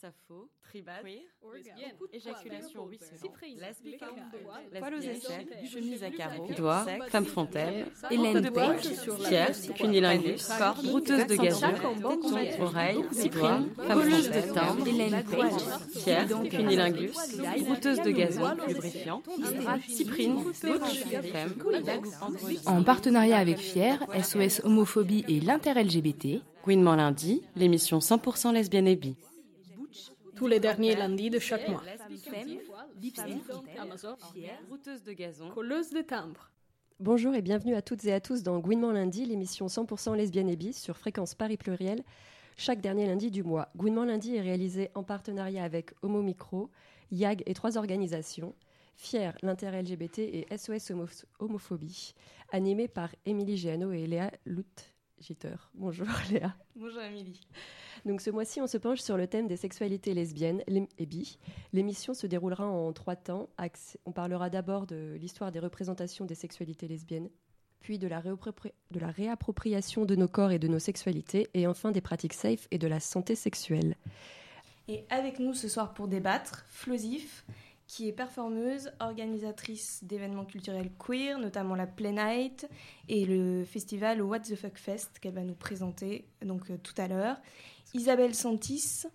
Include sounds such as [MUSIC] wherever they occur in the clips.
Sappho, tribade, éjaculation Poil aux aisselles, chemise à carreaux, sexe, femme fontaine, Hélène Page, tierce, cunilingus, corps, brouteuse de gazon, tonte, oreille, doigts, femme de timbre, Hélène Page, tierce, cunilingus, brouteuse de gazon, lubrifiant, cyprine, femme, En partenariat avec Fier, SOS Homophobie et l'Inter-LGBT, Gouinement lundi, l'émission 100% lesbienne et bi. Tous les derniers lundis de chaque mois. De gazon, Colleuse de timbres. Bonjour et bienvenue à toutes et à tous dans Gouinement lundi, l'émission 100% lesbienne et bis sur fréquence Paris Pluriel, chaque dernier lundi du mois. Gouinement lundi est réalisé en partenariat avec Homo Micro, YAG et trois organisations, Fier, l'Inter-LGBT et SOS Homo- Homophobie, animé par Émilie Géano et Léa Lout-Gitter. Bonjour [LAUGHS] Léa. Bonjour Amélie. Donc ce mois-ci, on se penche sur le thème des sexualités lesbiennes et bi. L'émission se déroulera en trois temps. On parlera d'abord de l'histoire des représentations des sexualités lesbiennes, puis de la, de la réappropriation de nos corps et de nos sexualités, et enfin des pratiques safe et de la santé sexuelle. Et avec nous ce soir pour débattre, Flosif, qui est performeuse, organisatrice d'événements culturels queer, notamment la Play Night et le festival What the Fuck Fest qu'elle va nous présenter donc euh, tout à l'heure. Isabelle Santis,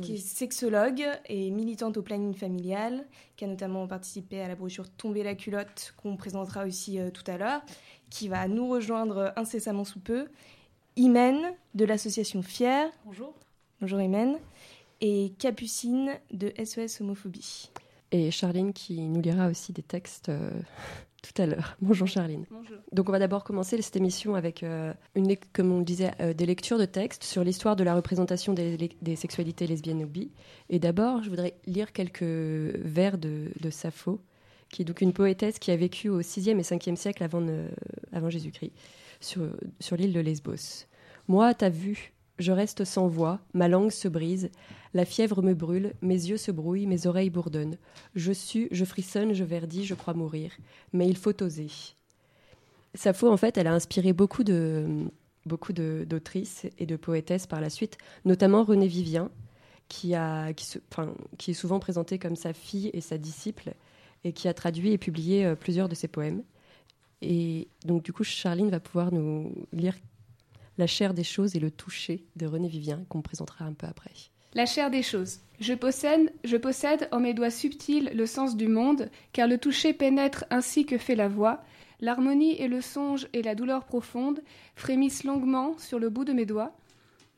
qui est sexologue et militante au planning familial, qui a notamment participé à la brochure Tomber la culotte, qu'on présentera aussi euh, tout à l'heure, qui va nous rejoindre incessamment sous peu. Imen, de l'association Fier. Bonjour. Bonjour Imen. Et Capucine, de SOS Homophobie. Et Charline qui nous lira aussi des textes euh, tout à l'heure. Bonjour Charline. Bonjour. Donc on va d'abord commencer cette émission avec, euh, une, comme on le disait, euh, des lectures de textes sur l'histoire de la représentation des, des sexualités lesbiennes ou bi. Et d'abord, je voudrais lire quelques vers de, de Sappho, qui est donc une poétesse qui a vécu au 6e et 5e siècle avant, euh, avant Jésus-Christ, sur, sur l'île de Lesbos. Moi, ta vue, je reste sans voix, ma langue se brise, la fièvre me brûle, mes yeux se brouillent, mes oreilles bourdonnent. Je sue, je frissonne, je verdis, je crois mourir. Mais il faut oser. Sappho, en fait, elle a inspiré beaucoup de beaucoup d'autrices et de poétesses par la suite, notamment René Vivien, qui, a, qui est souvent présentée comme sa fille et sa disciple, et qui a traduit et publié euh, plusieurs de ses poèmes. Et donc, du coup, Charline va pouvoir nous lire La chair des choses et le toucher de René Vivien, qu'on présentera un peu après. La chair des choses. Je possède, je possède en mes doigts subtils le sens du monde, car le toucher pénètre ainsi que fait la voix. L'harmonie et le songe et la douleur profonde frémissent longuement sur le bout de mes doigts.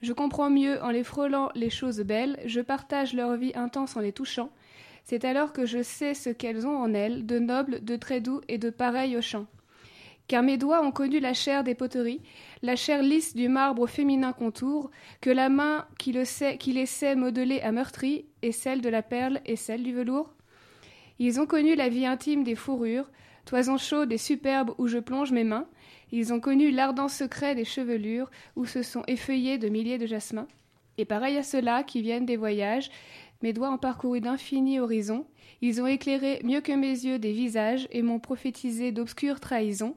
Je comprends mieux en les frôlant les choses belles, je partage leur vie intense en les touchant. C'est alors que je sais ce qu'elles ont en elles, de noble, de très doux et de pareil au chant. Car mes doigts ont connu la chair des poteries, la chair lisse du marbre féminin contour, que la main qui, le sait, qui les sait modeler à meurtri est celle de la perle et celle du velours. Ils ont connu la vie intime des fourrures, toisons chaudes et superbes où je plonge mes mains. Ils ont connu l'ardent secret des chevelures où se sont effeuillés de milliers de jasmins. Et pareil à ceux-là qui viennent des voyages, mes doigts ont parcouru d'infinis horizons. Ils ont éclairé mieux que mes yeux des visages et m'ont prophétisé d'obscures trahisons.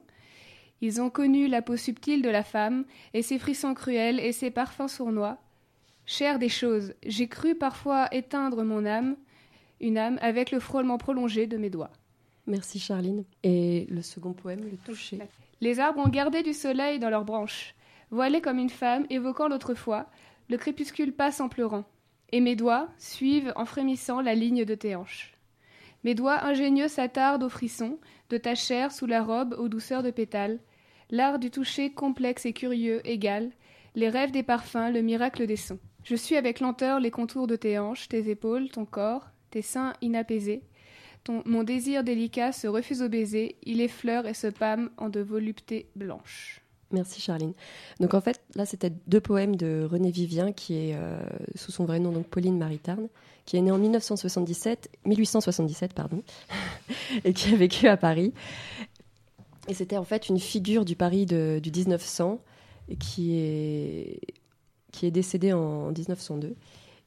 Ils ont connu la peau subtile de la femme, et ses frissons cruels, et ses parfums sournois. Chair des choses, j'ai cru parfois éteindre mon âme, une âme avec le frôlement prolongé de mes doigts. Merci Charline. Et le second poème, Le toucher. Les arbres ont gardé du soleil dans leurs branches. Voilée comme une femme, évoquant l'autrefois, le crépuscule passe en pleurant. Et mes doigts suivent en frémissant la ligne de tes hanches. Mes doigts ingénieux s'attardent aux frissons de ta chair sous la robe aux douceurs de pétales. L'art du toucher complexe et curieux égale les rêves des parfums, le miracle des sons. Je suis avec lenteur les contours de tes hanches, tes épaules, ton corps, tes seins inapaisés. Mon désir délicat se refuse au baiser, il effleure et se pâme en de voluptés blanches. Merci Charline. Donc en fait, là, c'était deux poèmes de René Vivien, qui est euh, sous son vrai nom, donc Pauline Maritarne, qui est née en 1977, 1877, pardon, [LAUGHS] et qui a vécu à Paris. Et c'était en fait une figure du Paris du 1900, et qui est, qui est décédée en 1902,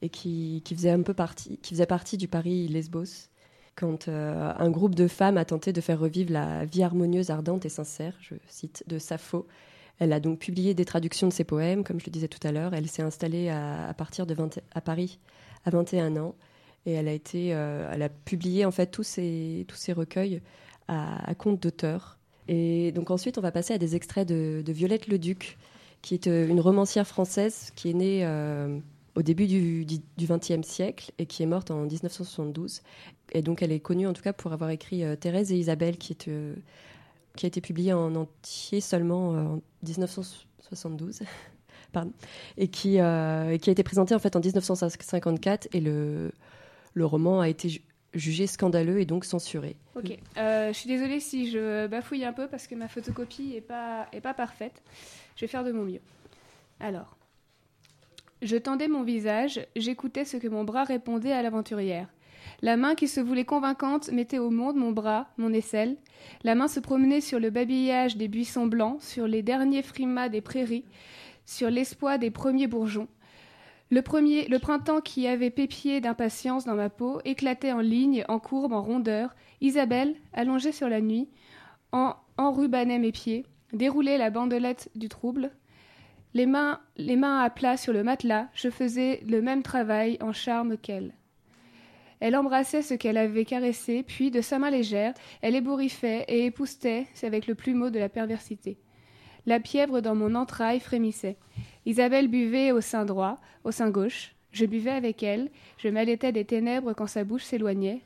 et qui, qui faisait un peu partie, qui faisait partie du Paris Lesbos, quand euh, un groupe de femmes a tenté de faire revivre la vie harmonieuse, ardente et sincère, je cite, de Sappho. Elle a donc publié des traductions de ses poèmes, comme je le disais tout à l'heure. Elle s'est installée à, partir de 20 à Paris à 21 ans. Et elle a, été, elle a publié en fait tous ces, tous ces recueils à compte d'auteur. Et donc ensuite, on va passer à des extraits de, de Violette Leduc, qui est une romancière française qui est née au début du XXe siècle et qui est morte en 1972. Et donc elle est connue en tout cas pour avoir écrit euh, Thérèse et Isabelle, qui, euh, a été publiée en entier seulement euh, en 1972. [LAUGHS] Pardon. Et qui, a été présentée en fait en 1954 et le roman a été jugé scandaleux et donc censuré. Ok, je suis désolée si je bafouille un peu parce que ma photocopie n'est pas, est pas parfaite. Je vais faire de mon mieux. Alors, je tendais mon visage, j'écoutais ce que mon bras répondait à l'aventurière. La main qui se voulait convaincante mettait au monde mon bras, mon aisselle. La main se promenait sur le babillage des buissons blancs, sur les derniers frimas des prairies, sur l'espoir des premiers bourgeons. Le, premier, le printemps qui avait pépié d'impatience dans ma peau éclatait en lignes, en courbes, en rondeurs. Isabelle, allongée sur la nuit, en enrubanait mes pieds, déroulait la bandelette du trouble, les mains, les mains à plat sur le matelas, je faisais le même travail en charme qu'elle. Elle embrassait ce qu'elle avait caressé, puis, de sa main légère, elle ébouriffait et époustait avec le plumeau de la perversité. La pièvre dans mon entraille frémissait. Isabelle buvait au sein droit, au sein gauche. Je buvais avec elle, je m'allaitais des ténèbres quand sa bouche s'éloignait.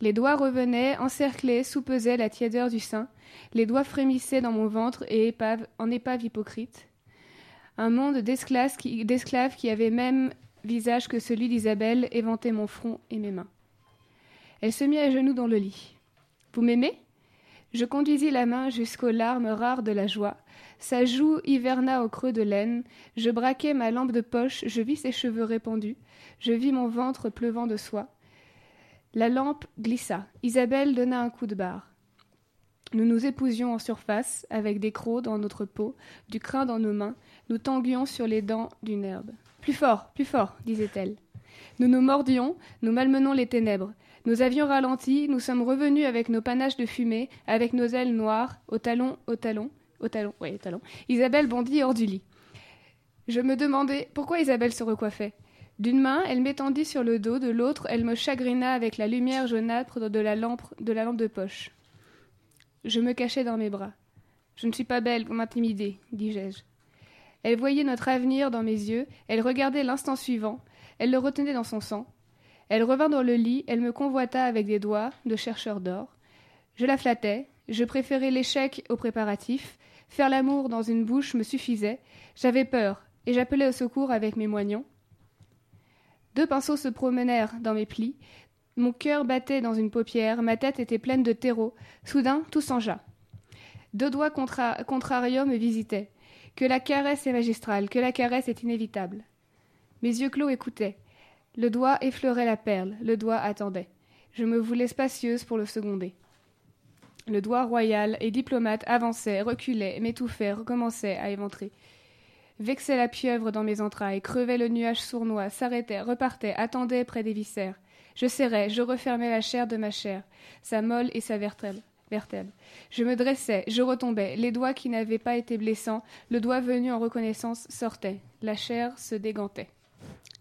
Les doigts revenaient, encerclaient, soupesaient la tiédeur du sein. Les doigts frémissaient dans mon ventre et en épave hypocrite un monde d'esclaves qui, qui avait même visage que celui d'Isabelle éventait mon front et mes mains. Elle se mit à genoux dans le lit. Vous m'aimez? Je conduisis la main jusqu'aux larmes rares de la joie. Sa joue hiverna au creux de laine. Je braquai ma lampe de poche, je vis ses cheveux répandus. Je vis mon ventre pleuvant de soie. La lampe glissa. Isabelle donna un coup de barre. Nous nous épousions en surface, avec des crocs dans notre peau, du crin dans nos mains, nous tanguions sur les dents d'une herbe. Plus fort, plus fort, disait-elle. Nous nous mordions, nous malmenons les ténèbres. Nous avions ralenti, nous sommes revenus avec nos panaches de fumée, avec nos ailes noires, au talon, au talon, au talon, oui, au talon. Isabelle bondit hors du lit. Je me demandais pourquoi Isabelle se recoiffait. D'une main, elle m'étendit sur le dos, de l'autre, elle me chagrina avec la lumière jaunâtre de la lampe de, la lampe de poche. Je me cachai dans mes bras. Je ne suis pas belle, vous m'intimidez, dis-je. Elle voyait notre avenir dans mes yeux, elle regardait l'instant suivant, elle le retenait dans son sang. Elle revint dans le lit, elle me convoita avec des doigts de chercheur d'or. Je la flattais, je préférais l'échec au préparatif, faire l'amour dans une bouche me suffisait, j'avais peur, et j'appelais au secours avec mes moignons. Deux pinceaux se promenèrent dans mes plis, mon cœur battait dans une paupière, ma tête était pleine de terreau. Soudain, tout changea. Deux doigts contra contrariaux me visitaient. Que la caresse est magistrale, que la caresse est inévitable. Mes yeux clos écoutaient. Le doigt effleurait la perle, le doigt attendait. Je me voulais spacieuse pour le seconder. Le doigt royal et diplomate avançait, reculait, m'étouffait, recommençait à éventrer. Vexait la pieuvre dans mes entrailles, crevait le nuage sournois, s'arrêtait, repartait, attendait près des viscères. Je serrais, je refermais la chair de ma chair, sa molle et sa vertèbre. Je me dressais, je retombais, les doigts qui n'avaient pas été blessants, le doigt venu en reconnaissance sortait, la chair se dégantait.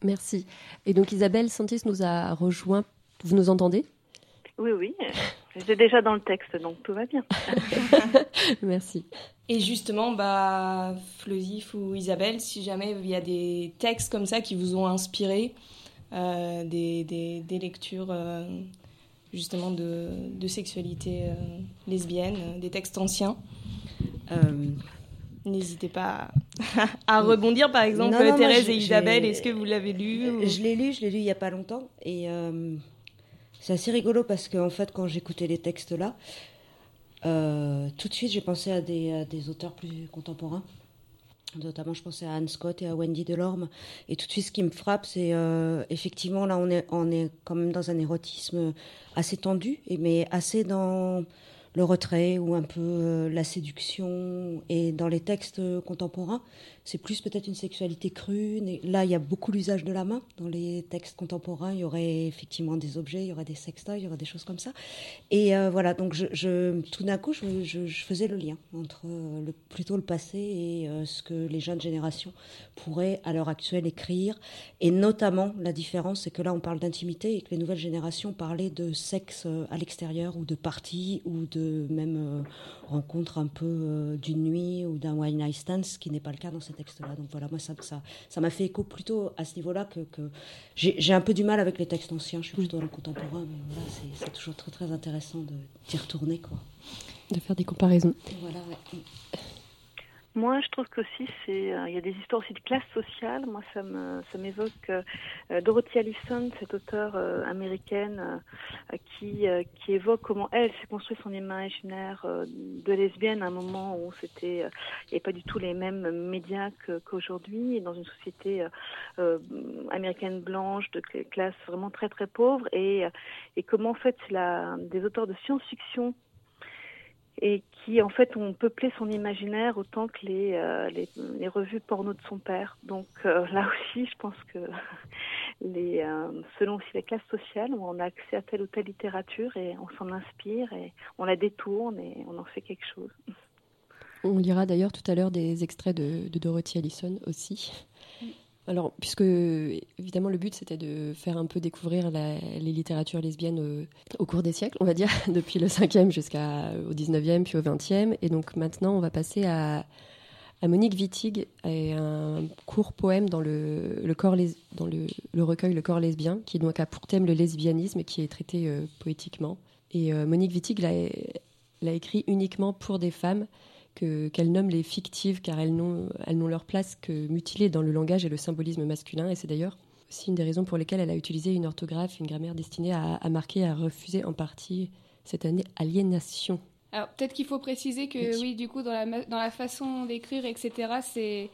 Merci. Et donc Isabelle Santis nous a rejoint. Vous nous entendez? Oui, oui. J'étais déjà dans le texte, donc tout va bien. [LAUGHS] Merci. Et justement, bah, ou Isabelle, si jamais il y a des textes comme ça qui vous ont inspiré, euh, des, des, lectures euh, justement de, de sexualité euh, lesbienne, des textes anciens. N'hésitez pas [LAUGHS] à rebondir, par exemple, Thérèse et Isabelle, est-ce que vous l'avez lu Je l'ai lu, je l'ai lu il n'y a pas longtemps. Et c'est assez rigolo parce qu'en en fait, quand j'écoutais les textes-là, tout de suite, j'ai pensé à des, auteurs plus contemporains. Notamment, je pensais à Anne Scott et à Wendy Delorme. Et tout de suite, ce qui me frappe, c'est euh, effectivement, là, on est, on est quand même dans un érotisme assez tendu, mais assez dans le retrait ou un peu euh, la séduction. Et dans les textes contemporains, c'est plus peut-être une sexualité crue. Là, il y a beaucoup l'usage de la main. Dans les textes contemporains, il y aurait effectivement des objets, il y aurait des sextoys, il y aurait des choses comme ça. Et euh, voilà, donc tout d'un coup, je, faisais le lien entre euh, plutôt le passé et euh, ce que les jeunes générations pourraient à l'heure actuelle écrire. Et notamment, la différence, c'est que là, on parle d'intimité et que les nouvelles générations parlaient de sexe à l'extérieur ou de parties ou de même rencontre un peu d'une nuit ou d'un one night stand, ce qui n'est pas le cas dans cette textes-là. Donc voilà, moi, ça, ça, ça m'a fait écho plutôt à ce niveau-là que, que j'ai un peu du mal avec les textes anciens. Je suis plutôt dans le contemporain, mais voilà, c'est toujours très très intéressant d'y retourner, quoi. De faire des comparaisons. Voilà, moi, je trouve qu'aussi, c'est, euh, il y a des histoires aussi de classe sociale. Moi, ça m'évoque euh, Dorothy Allison, cette auteure euh, américaine qui, qui évoque comment elle s'est construit son imaginaire de lesbienne à un moment où c'était, il n'y avait pas du tout les mêmes médias qu'aujourd'hui, dans une société américaine blanche de classe vraiment très très pauvre, et, et comment en fait, des auteurs de science-fiction et qui en fait ont peuplé son imaginaire autant que les, euh, les, revues porno de son père. Donc euh, là aussi, je pense que [LAUGHS] les, euh, selon aussi les classes sociales, on a accès à telle ou telle littérature et on s'en inspire et on la détourne et on en fait quelque chose. On lira d'ailleurs tout à l'heure des extraits de, de Dorothy Allison aussi. Alors, puisque évidemment le but c'était de faire un peu découvrir les littératures lesbiennes au, cours des siècles, on va dire, [LAUGHS] depuis le 5e jusqu'au 19e, puis au 20e. Et donc maintenant on va passer à, Monique Wittig et un court poème dans, le, le, recueil Le corps lesbien, qui donc a pour thème le lesbianisme et qui est traité euh, poétiquement. Et euh, Monique Wittig l'a écrit uniquement pour des femmes qu'elle nomme les fictives car elles n'ont, elles n'ont leur place que mutilées dans le langage et le symbolisme masculin. Et c'est d'ailleurs aussi une des raisons pour lesquelles elle a utilisé une orthographe, une grammaire destinée à, à marquer, à refuser en partie cette année aliénation. Alors peut-être qu'il faut préciser que oui, du coup, dans la, dans la façon d'écrire, etc., c'est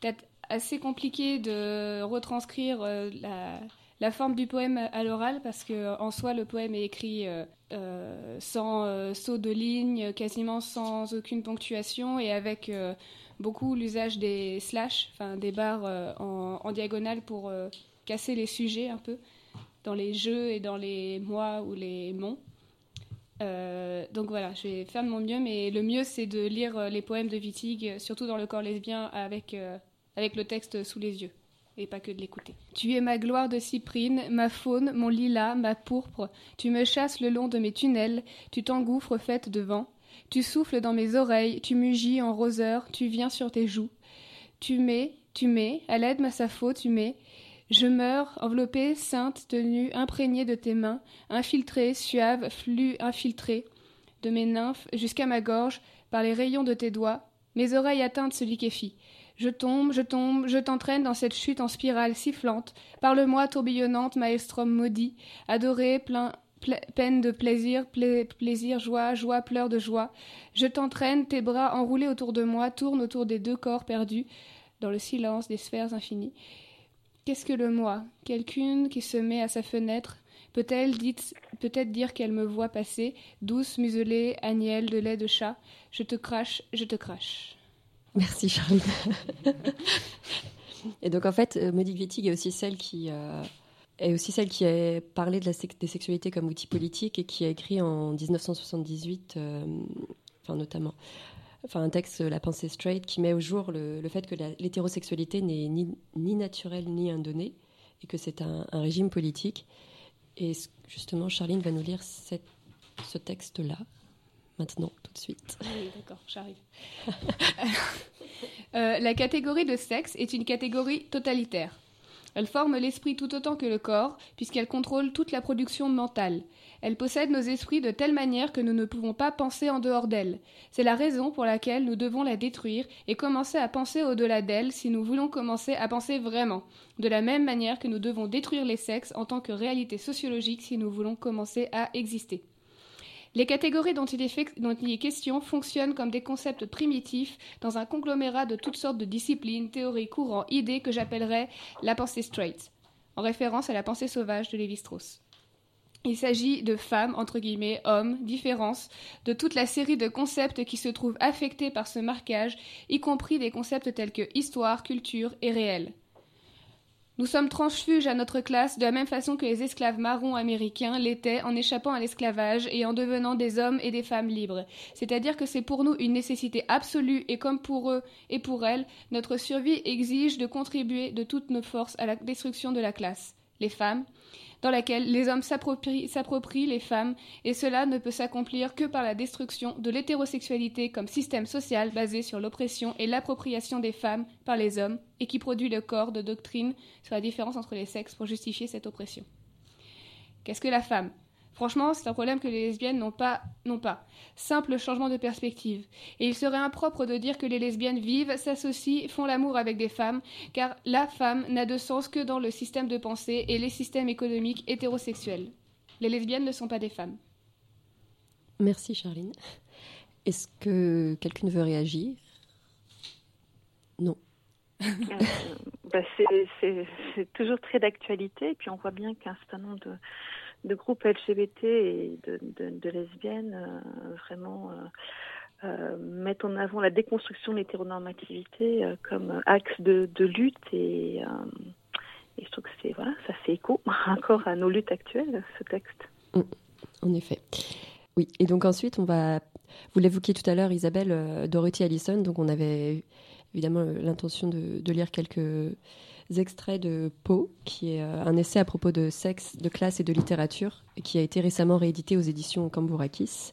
peut-être assez compliqué de retranscrire euh, la, la forme du poème à l'oral parce que en soi le poème est écrit euh, euh, sans euh, saut de ligne, quasiment sans aucune ponctuation et avec beaucoup l'usage des slash, enfin des barres en, diagonale pour casser les sujets un peu dans les jeux et dans les mois ou les monts. donc voilà, je vais faire de mon mieux, mais le mieux c'est de lire les poèmes de Wittig, surtout dans le corps lesbien, avec, avec le texte sous les yeux et pas que de l'écouter. Tu es ma gloire de cyprine, ma faune, mon lilas, ma pourpre. Tu me chasses le long de mes tunnels, tu t'engouffres faite de vent. Tu souffles dans mes oreilles, tu mugis en roseur, tu viens sur tes joues. Tu mets, tu mets, à l'aide ma faute, tu mets. Je meurs, enveloppée, sainte, tenue, imprégnée de tes mains, infiltrée, suave, flux infiltré, de mes nymphes jusqu'à ma gorge, par les rayons de tes doigts, mes oreilles atteintes se liquéfient. Je tombe, je tombe, je t'entraîne dans cette chute en spirale sifflante. Parle-moi, tourbillonnante, maelstrom maudit, adoré, plein, peine de plaisir, plaisir, joie, joie, pleurs de joie. Je t'entraîne, tes bras enroulés autour de moi tournent autour des deux corps perdus, dans le silence des sphères infinies. Qu'est-ce que le moi? Quelqu'une qui se met à sa fenêtre Peut-elle peut-être dire qu'elle me voit passer, douce, muselée, agnelle de lait de chat? Je te crache, je te crache. Merci Charles. [LAUGHS] et donc en fait, euh, Monique Wittig est aussi celle qui euh, est aussi celle qui a parlé de la des sexualités comme outil politique et qui a écrit en 1978, euh, notamment, enfin un texte La pensée straight qui met au jour le, fait que l'hétérosexualité n'est ni, ni, naturelle ni indonnée et que c'est un, régime politique. Et justement, Charline va nous lire ce texte-là maintenant, j'arrive. [LAUGHS] Euh, la catégorie de sexe est une catégorie totalitaire. Elle forme l'esprit tout autant que le corps, puisqu'elle contrôle toute la production mentale. Elle possède nos esprits de telle manière que nous ne pouvons pas penser en dehors d'elle. C'est la raison pour laquelle nous devons la détruire et commencer à penser au-delà d'elle si nous voulons commencer à penser vraiment. De la même manière que nous devons détruire les sexes en tant que réalité sociologique si nous voulons commencer à exister. Les catégories dont il, est question fonctionnent comme des concepts primitifs dans un conglomérat de toutes sortes de disciplines, théories, courants, idées que j'appellerais la pensée straight, en référence à la pensée sauvage de Lévi-Strauss. Il s'agit de femmes, entre guillemets, hommes, différences, de toute la série de concepts qui se trouvent affectés par ce marquage, y compris des concepts tels que histoire, culture et réel. Nous sommes transfuges à notre classe de la même façon que les esclaves marrons américains l'étaient en échappant à l'esclavage et en devenant des hommes et des femmes libres. C'est-à-dire que c'est pour nous une nécessité absolue et comme pour eux et pour elles, notre survie exige de contribuer de toutes nos forces à la destruction de la classe. Les femmes, dans laquelle les hommes s'approprient les femmes, et cela ne peut s'accomplir que par la destruction de l'hétérosexualité comme système social basé sur l'oppression et l'appropriation des femmes par les hommes, et qui produit le corps de doctrine sur la différence entre les sexes pour justifier cette oppression. Qu'est-ce que la femme? Franchement, c'est un problème que les lesbiennes n'ont pas, non pas. Simple changement de perspective. Et il serait impropre de dire que les lesbiennes vivent, s'associent, font l'amour avec des femmes, car la femme n'a de sens que dans le système de pensée et les systèmes économiques hétérosexuels. Les lesbiennes ne sont pas des femmes. Merci Charline. Est-ce que quelqu'un veut réagir? Non. Euh, bah, c'est toujours très d'actualité, et puis on voit bien qu'un certain nombre de de groupes LGBT et de, lesbiennes euh, vraiment euh, euh, mettent en avant la déconstruction de l'hétéronormativité comme axe de, lutte et, je trouve que c'est voilà, ça fait écho [LAUGHS] encore à nos luttes actuelles, ce texte. Mm, en effet. Oui, et donc ensuite, on va. Vous l'évoquiez tout à l'heure, Isabelle, Dorothy Allison. Donc, on avait évidemment l'intention de, lire quelques extraits de Poe, qui est euh, un essai à propos de sexe, de classe et de littérature, qui a été récemment réédité aux éditions Cambourakis.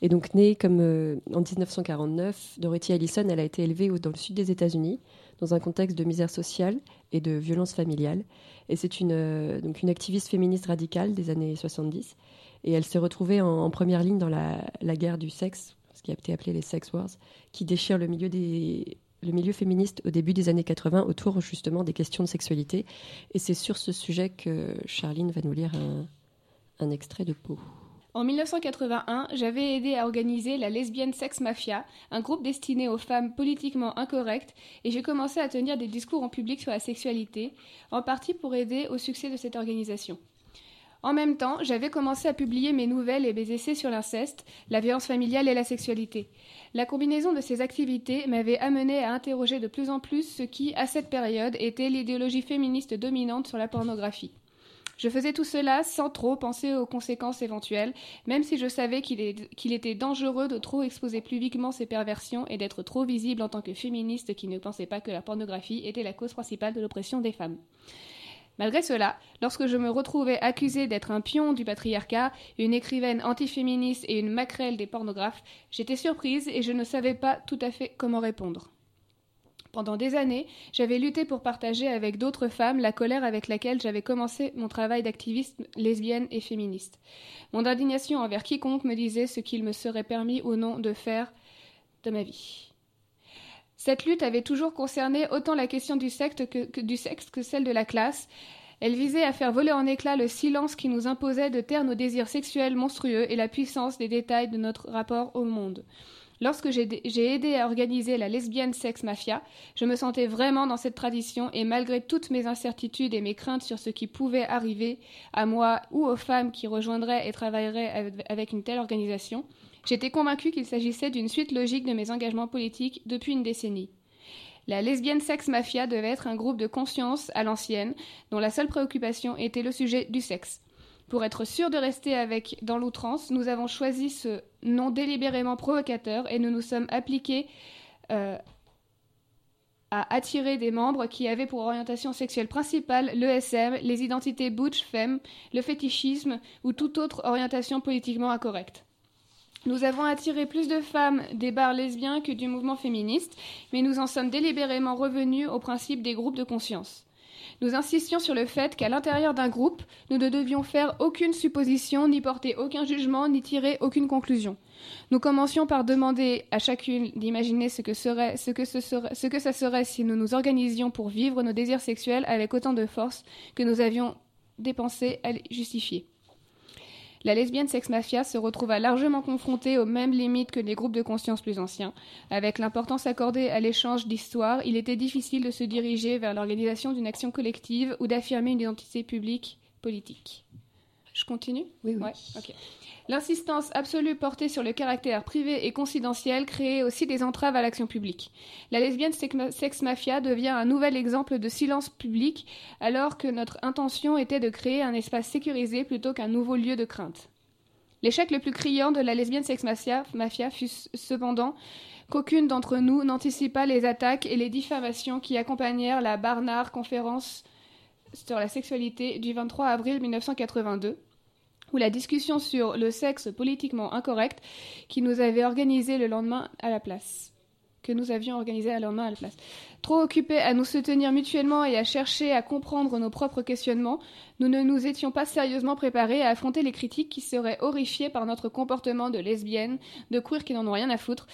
Et donc, née comme euh, en 1949, Dorothy Allison, elle a été élevée dans le sud des États-Unis, dans un contexte de misère sociale et de violence familiale. Et c'est une, euh, donc une activiste féministe radicale des années 70. Et elle s'est retrouvée en, première ligne dans la, la guerre du sexe, ce qui a été appelé les sex wars, qui déchire le milieu des, le milieu féministe au début des années 80 autour justement des questions de sexualité. Et c'est sur ce sujet que Charline va nous lire un, extrait de Pau. En 1981, j'avais aidé à organiser la Lesbienne Sex Mafia, un groupe destiné aux femmes politiquement incorrectes, et j'ai commencé à tenir des discours en public sur la sexualité, en partie pour aider au succès de cette organisation. En même temps, j'avais commencé à publier mes nouvelles et mes essais sur l'inceste, la violence familiale et la sexualité. La combinaison de ces activités m'avait amené à interroger de plus en plus ce qui, à cette période, était l'idéologie féministe dominante sur la pornographie. Je faisais tout cela sans trop penser aux conséquences éventuelles, même si je savais qu'il était dangereux de trop exposer publiquement ces perversions et d'être trop visible en tant que féministe qui ne pensait pas que la pornographie était la cause principale de l'oppression des femmes. Malgré cela, lorsque je me retrouvais accusée d'être un pion du patriarcat, une écrivaine antiféministe et une maquerelle des pornographes, j'étais surprise et je ne savais pas tout à fait comment répondre. Pendant des années, j'avais lutté pour partager avec d'autres femmes la colère avec laquelle j'avais commencé mon travail d'activiste lesbienne et féministe. Mon indignation envers quiconque me disait ce qu'il me serait permis ou non de faire de ma vie. Cette lutte avait toujours concerné autant la question du sexe que, celle de la classe. Elle visait à faire voler en éclats le silence qui nous imposait de taire nos désirs sexuels monstrueux et la puissance des détails de notre rapport au monde. Lorsque j'ai aidé à organiser la lesbienne sex mafia, je me sentais vraiment dans cette tradition et malgré toutes mes incertitudes et mes craintes sur ce qui pouvait arriver à moi ou aux femmes qui rejoindraient et travailleraient avec une telle organisation, J'étais convaincue qu'il s'agissait d'une suite logique de mes engagements politiques depuis une décennie. La lesbienne sex mafia devait être un groupe de conscience à l'ancienne, dont la seule préoccupation était le sujet du sexe. Pour être sûr de rester avec dans l'outrance, nous avons choisi ce nom délibérément provocateur et nous nous sommes appliqués euh, à attirer des membres qui avaient pour orientation sexuelle principale l'ESM, les identités butch, femme, le fétichisme ou toute autre orientation politiquement incorrecte. Nous avons attiré plus de femmes des bars lesbiens que du mouvement féministe, mais nous en sommes délibérément revenus au principe des groupes de conscience. Nous insistions sur le fait qu'à l'intérieur d'un groupe, nous ne devions faire aucune supposition, ni porter aucun jugement, ni tirer aucune conclusion. Nous commencions par demander à chacune d'imaginer ce que ce ce serait, ça serait si nous nous organisions pour vivre nos désirs sexuels avec autant de force que nous avions dépensé à les justifier la lesbienne sex mafia se retrouva largement confrontée aux mêmes limites que les groupes de conscience plus anciens. Avec l'importance accordée à l'échange d'histoires, il était difficile de se diriger vers l'organisation d'une action collective ou d'affirmer une identité publique politique. Je continue? Oui, oui. Ouais. L'insistance absolue portée sur le caractère privé et confidentiel crée aussi des entraves à l'action publique. La lesbienne sex mafia devient un nouvel exemple de silence public alors que notre intention était de créer un espace sécurisé plutôt qu'un nouveau lieu de crainte. L'échec le plus criant de la lesbienne sex mafia, mafia fut cependant qu'aucune d'entre nous n'anticipa les attaques et les diffamations qui accompagnèrent la Barnard conférence sur la sexualité du 23 avril 1982 ou la discussion sur le sexe politiquement incorrect qui nous avait organisé le lendemain à la place. Que nous avions organisé le lendemain à la place. Trop occupés à nous soutenir mutuellement et à chercher à comprendre nos propres questionnements, nous ne nous étions pas sérieusement préparés à affronter les critiques qui seraient horrifiées par notre comportement de lesbienne, de queer qui n'en ont rien à foutre,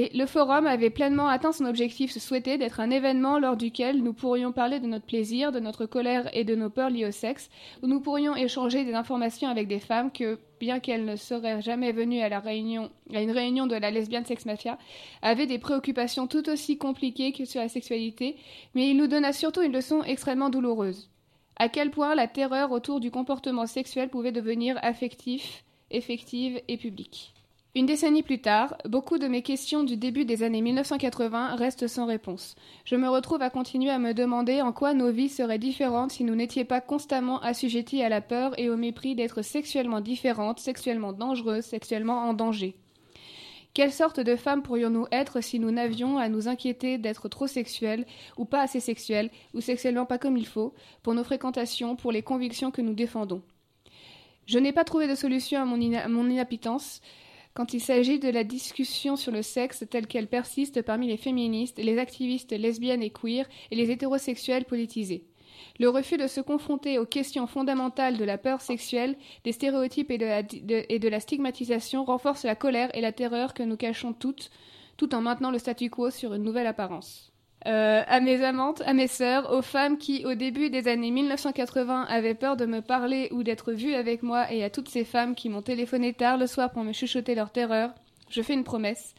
et le forum avait pleinement atteint son objectif souhaité d'être un événement lors duquel nous pourrions parler de notre plaisir, de notre colère et de nos peurs liées au sexe, où nous pourrions échanger des informations avec des femmes que, bien qu'elles ne seraient jamais venues à, une réunion de la lesbienne sex mafia, avaient des préoccupations tout aussi compliquées que sur la sexualité, mais il nous donna surtout une leçon extrêmement douloureuse. À quel point la terreur autour du comportement sexuel pouvait devenir affectif, effective et publique. Une décennie plus tard, beaucoup de mes questions du début des années 1980 restent sans réponse. Je me retrouve à continuer à me demander en quoi nos vies seraient différentes si nous n'étions pas constamment assujettis à la peur et au mépris d'être sexuellement différentes, sexuellement dangereuses, sexuellement en danger. Quelle sorte de femmes pourrions-nous être si nous n'avions à nous inquiéter d'être trop sexuelles ou pas assez sexuelles ou sexuellement pas comme il faut pour nos fréquentations, pour les convictions que nous défendons? Je n'ai pas trouvé de solution à mon, à mon inappétence quand il s'agit de la discussion sur le sexe telle qu'elle persiste parmi les féministes, les activistes lesbiennes et queer et les hétérosexuels politisés. Le refus de se confronter aux questions fondamentales de la peur sexuelle, des stéréotypes et de la, et de la stigmatisation renforce la colère et la terreur que nous cachons toutes, tout en maintenant le statu quo sur une nouvelle apparence. Euh, à mes amantes, à mes sœurs, aux femmes qui, au début des années 1980, avaient peur de me parler ou d'être vues avec moi, et à toutes ces femmes qui m'ont téléphoné tard le soir pour me chuchoter leur terreur, je fais une promesse.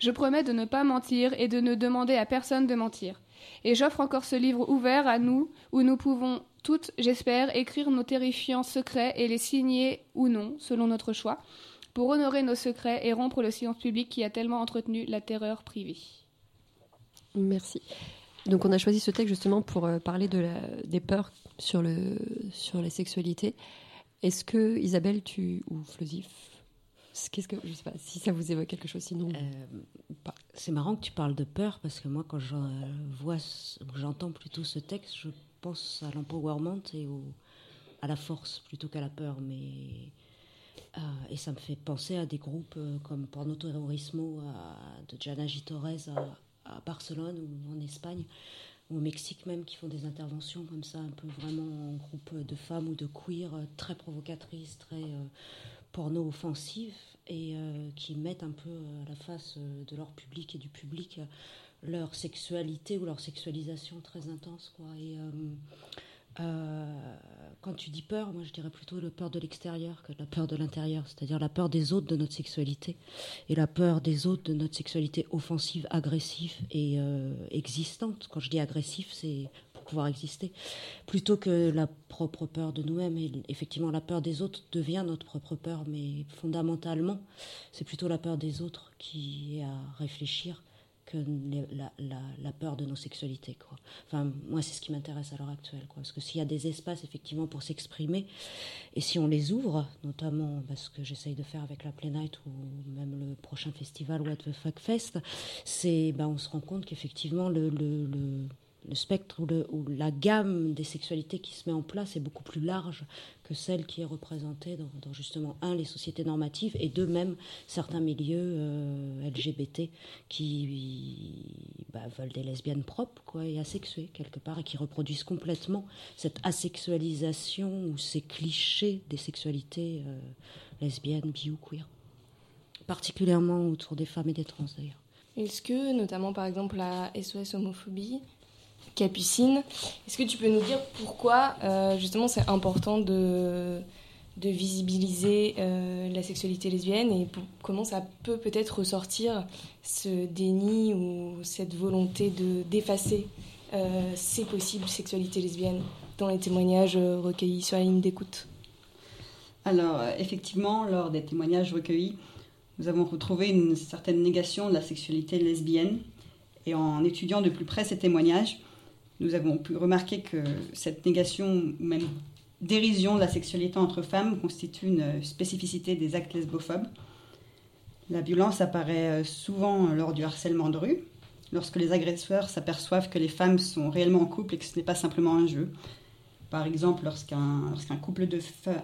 Je promets de ne pas mentir et de ne demander à personne de mentir. Et j'offre encore ce livre ouvert à nous, où nous pouvons toutes, j'espère, écrire nos terrifiants secrets et les signer ou non, selon notre choix, pour honorer nos secrets et rompre le silence public qui a tellement entretenu la terreur privée. Merci. Donc on a choisi ce texte justement pour euh, parler de la, des peurs sur, le, sur la sexualité. Est-ce que Isabelle, tu ou Flosif, qu'est-ce que je sais pas si ça vous évoque quelque chose sinon euh, C'est marrant que tu parles de peur parce que moi quand je vois, j'entends plutôt ce texte, je pense à l'empowerment et au, à la force plutôt qu'à la peur, mais euh, et ça me fait penser à des groupes comme Porno Terrorismo de Gianna Torres à, à Barcelone ou en Espagne, ou au Mexique même, qui font des interventions comme ça, un peu vraiment en groupe de femmes ou de queer, euh, très provocatrices, très euh, porno-offensives, et euh, qui mettent un peu à la face de leur public et du public leur sexualité ou leur sexualisation très intense. Quoi. Quand tu dis peur, moi je dirais plutôt la peur de l'extérieur que la peur de l'intérieur, c'est-à-dire la peur des autres de notre sexualité et la peur des autres de notre sexualité offensive, agressive et euh, existante. Quand je dis agressif, c'est pour pouvoir exister, plutôt que la propre peur de nous-mêmes. Et effectivement, la peur des autres devient notre propre peur, mais fondamentalement, c'est plutôt la peur des autres qui est à réfléchir la, peur de nos sexualités. Quoi. Enfin, moi, c'est ce qui m'intéresse à l'heure actuelle. Quoi. Parce que s'il y a des espaces, effectivement, pour s'exprimer, et si on les ouvre, notamment parce que j'essaye de faire avec la Play Night ou même le prochain festival What the Fuck Fest, c'est, ben, on se rend compte qu'effectivement, le le spectre ou, la gamme des sexualités qui se met en place est beaucoup plus large que celle qui est représentée dans, justement, un, les sociétés normatives et deux, même certains milieux euh, LGBT qui bah, veulent des lesbiennes propres quoi, et asexuées quelque part et qui reproduisent complètement cette asexualisation ou ces clichés des sexualités euh, lesbiennes, bi ou queer. Particulièrement autour des femmes et des trans d'ailleurs. Est-ce que, notamment par exemple la SOS homophobie, Capucine. Est-ce que tu peux nous dire pourquoi euh, justement c'est important de, visibiliser euh, la sexualité lesbienne et comment ça peut peut-être ressortir ce déni ou cette volonté de d'effacer euh, ces possibles sexualités lesbiennes dans les témoignages recueillis sur la ligne d'écoute? Alors, effectivement, lors des témoignages recueillis, nous avons retrouvé une certaine négation de la sexualité lesbienne. Et en étudiant de plus près ces témoignages, nous avons pu remarquer que cette négation, ou même dérision de la sexualité entre femmes, constitue une spécificité des actes lesbophobes. La violence apparaît euh, souvent lors du harcèlement de rue, lorsque les agresseurs s'aperçoivent que les femmes sont réellement en couple et que ce n'est pas simplement un jeu. Par exemple, lorsqu'un couple de,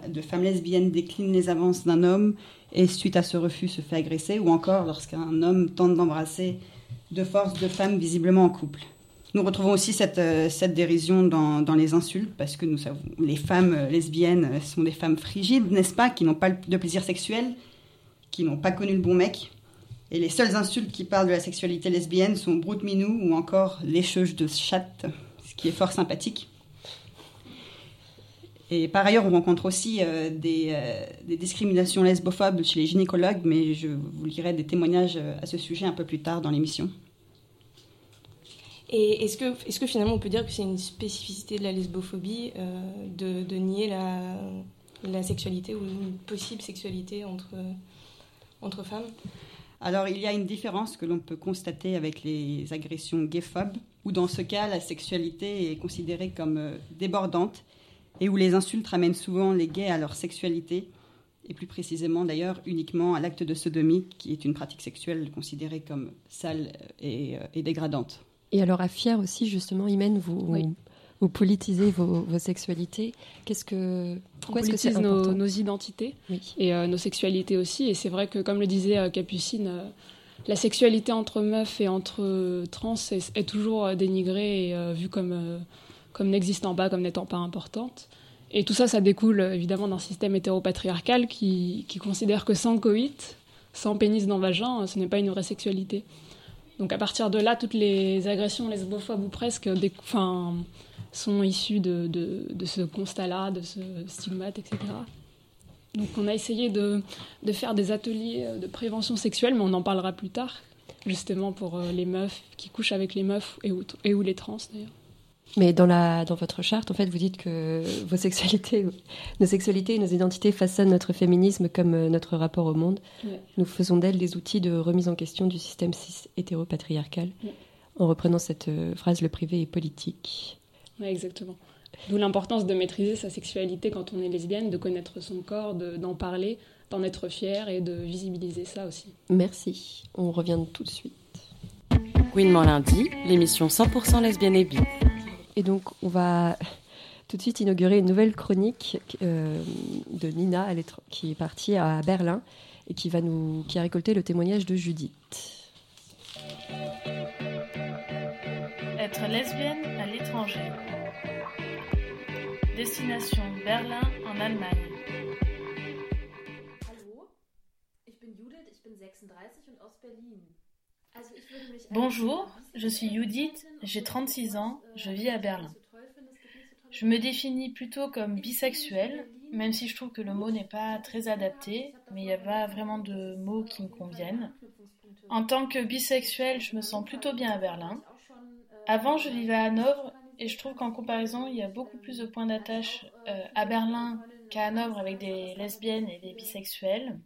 de, femmes lesbiennes décline les avances d'un homme et suite à ce refus se fait agresser, ou encore lorsqu'un homme tente d'embrasser de force deux femmes visiblement en couple. Nous retrouvons aussi cette, euh, cette dérision dans, dans, les insultes, parce que nous savons, les femmes euh, lesbiennes sont des femmes frigides, n'est-ce pas, qui n'ont pas de plaisir sexuel, qui n'ont pas connu le bon mec. Et les seules insultes qui parlent de la sexualité lesbienne sont broute minou ou encore lécheuse de chatte, ce qui est fort sympathique. Et par ailleurs, on rencontre aussi euh, des, euh, des, discriminations lesbophobes chez les gynécologues, mais je vous lirai des témoignages euh, à ce sujet un peu plus tard dans l'émission. Et est-ce que, finalement on peut dire que c'est une spécificité de la lesbophobie de, de, nier la, sexualité ou une possible sexualité entre, femmes? Alors, il y a une différence que l'on peut constater avec les agressions gayphobes, où dans ce cas, la sexualité est considérée comme débordante et où les insultes ramènent souvent les gays à leur sexualité, et plus précisément d'ailleurs uniquement à l'acte de sodomie, qui est une pratique sexuelle considérée comme sale et, euh, dégradante. Et alors à Fier aussi, justement, Imen, vous, vous politisez vos, sexualités. Qu'est-ce que, pourquoi est-ce que c'est nos, nos, identités et euh, nos sexualités aussi. Et c'est vrai que, comme le disait euh, Capucine, la sexualité entre meufs et entre trans est, toujours dénigrée et vue comme comme n'existant pas, comme n'étant pas importante. Et tout ça, ça découle évidemment d'un système hétéropatriarcal qui, qui considère que sans coït, sans pénis dans le vagin, ce n'est pas une vraie sexualité. Donc à partir de là, toutes les agressions lesbophobes ou presque enfin, sont issues de, ce constat-là, de ce stigmate, etc. Donc on a essayé de, faire des ateliers de prévention sexuelle, mais on en parlera plus tard, justement pour euh, les meufs qui couchent avec les meufs et et ou les trans d'ailleurs. Mais dans, la, dans votre charte, en fait, vous dites que vos sexualités, nos sexualités et nos identités façonnent notre féminisme comme euh, notre rapport au monde. Nous faisons d'elles des outils de remise en question du système cis hétéropatriarcal. En reprenant cette euh, phrase, le privé est politique. Oui, exactement. D'où l'importance de maîtriser sa sexualité quand on est lesbienne, de connaître son corps, d'en parler, d'en être fier et de visibiliser ça aussi. Merci. On revient tout de suite. Gouinement lundi, l'émission 100% lesbienne et bi. Et donc, on va tout de suite inaugurer une nouvelle chronique euh, de Nina, qui est partie à Berlin et qui, va nous, qui a récolté le témoignage de Judith. Être lesbienne à l'étranger. Destination Berlin en Allemagne. Hallo, ich bin Judith, ich bin 36 und aus Berlin. Bonjour, je suis Judith, j'ai 36 ans, je vis à Berlin. Je me définis plutôt comme bisexuelle, même si je trouve que le mot n'est pas très adapté, mais il n'y a pas vraiment de mots qui me conviennent. En tant que bisexuelle, je me sens plutôt bien à Berlin. Avant, je vivais à Hanovre et je trouve qu'en comparaison, il y a beaucoup plus de points d'attache euh, à Berlin qu'à Hanovre avec des lesbiennes et des bisexuels.